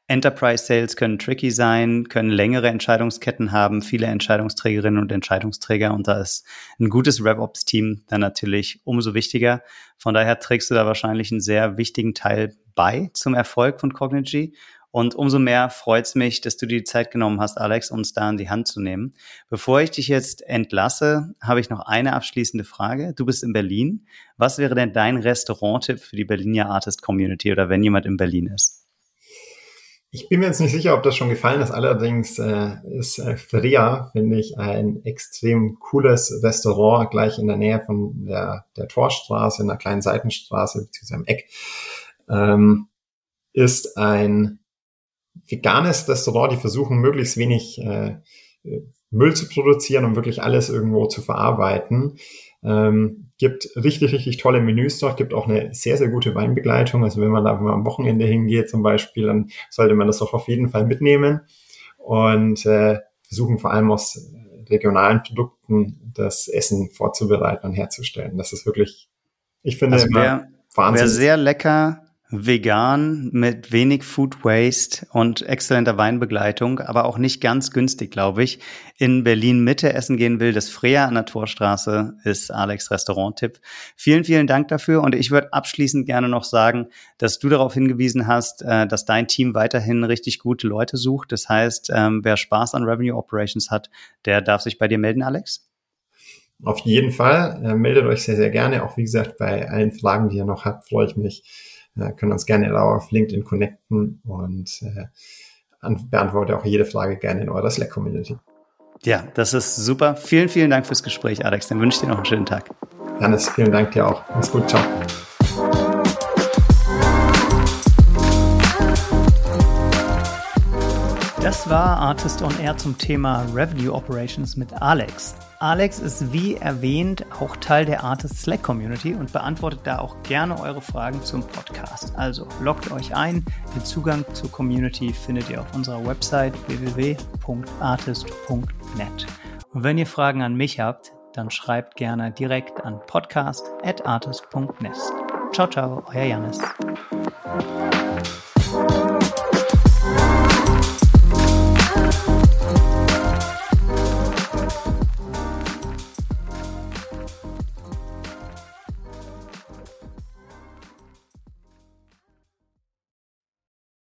Enterprise Sales können tricky sein, können längere Entscheidungsketten haben, viele Entscheidungsträgerinnen und Entscheidungsträger und da ist ein gutes RevOps-Team dann natürlich umso wichtiger. Von daher trägst du da wahrscheinlich einen sehr wichtigen Teil bei zum Erfolg von Cognigy und umso mehr freut es mich, dass du dir die Zeit genommen hast, Alex, uns da in die Hand zu nehmen. Bevor ich dich jetzt entlasse, habe ich noch eine abschließende Frage. Du bist in Berlin. Was wäre denn dein Restaurant-Tipp für die Berliner Artist Community oder wenn jemand in Berlin ist? Ich bin mir jetzt nicht sicher, ob das schon gefallen ist. Allerdings äh, ist äh, Feria, finde ich, ein extrem cooles Restaurant gleich in der Nähe von der, der Torstraße, in einer kleinen Seitenstraße, beziehungsweise am Eck. Ähm, ist ein veganes Restaurant, die versuchen möglichst wenig äh, Müll zu produzieren und wirklich alles irgendwo zu verarbeiten. Ähm, gibt richtig, richtig tolle Menüs dort, gibt auch eine sehr, sehr gute Weinbegleitung. Also wenn man da man am Wochenende hingeht zum Beispiel, dann sollte man das auch auf jeden Fall mitnehmen und äh, versuchen vor allem aus regionalen Produkten das Essen vorzubereiten und herzustellen. Das ist wirklich, ich finde, also Wahnsinn. Wer sehr lecker vegan mit wenig Food Waste und exzellenter Weinbegleitung, aber auch nicht ganz günstig, glaube ich, in Berlin Mitte essen gehen will, das Freya an der Torstraße ist Alex Restaurant-Tipp. Vielen, vielen Dank dafür und ich würde abschließend gerne noch sagen, dass du darauf hingewiesen hast, äh, dass dein Team weiterhin richtig gute Leute sucht. Das heißt, ähm, wer Spaß an Revenue Operations hat, der darf sich bei dir melden, Alex? Auf jeden Fall. Äh, meldet euch sehr, sehr gerne. Auch wie gesagt, bei allen Fragen, die ihr noch habt, freue ich mich äh, können uns gerne auf LinkedIn connecten und äh, beantworte auch jede Frage gerne in eurer Slack-Community. Ja, das ist super. Vielen, vielen Dank fürs Gespräch, Alex. Dann wünsche ich dir noch einen schönen Tag. Janis, vielen Dank dir auch. Mach's gut. Ciao. Das war Artist on Air zum Thema Revenue Operations mit Alex. Alex ist wie erwähnt auch Teil der Artist Slack Community und beantwortet da auch gerne eure Fragen zum Podcast. Also loggt euch ein. Den Zugang zur Community findet ihr auf unserer Website www.artist.net. Und wenn ihr Fragen an mich habt, dann schreibt gerne direkt an podcast.artist.net. Ciao, ciao, euer Janis.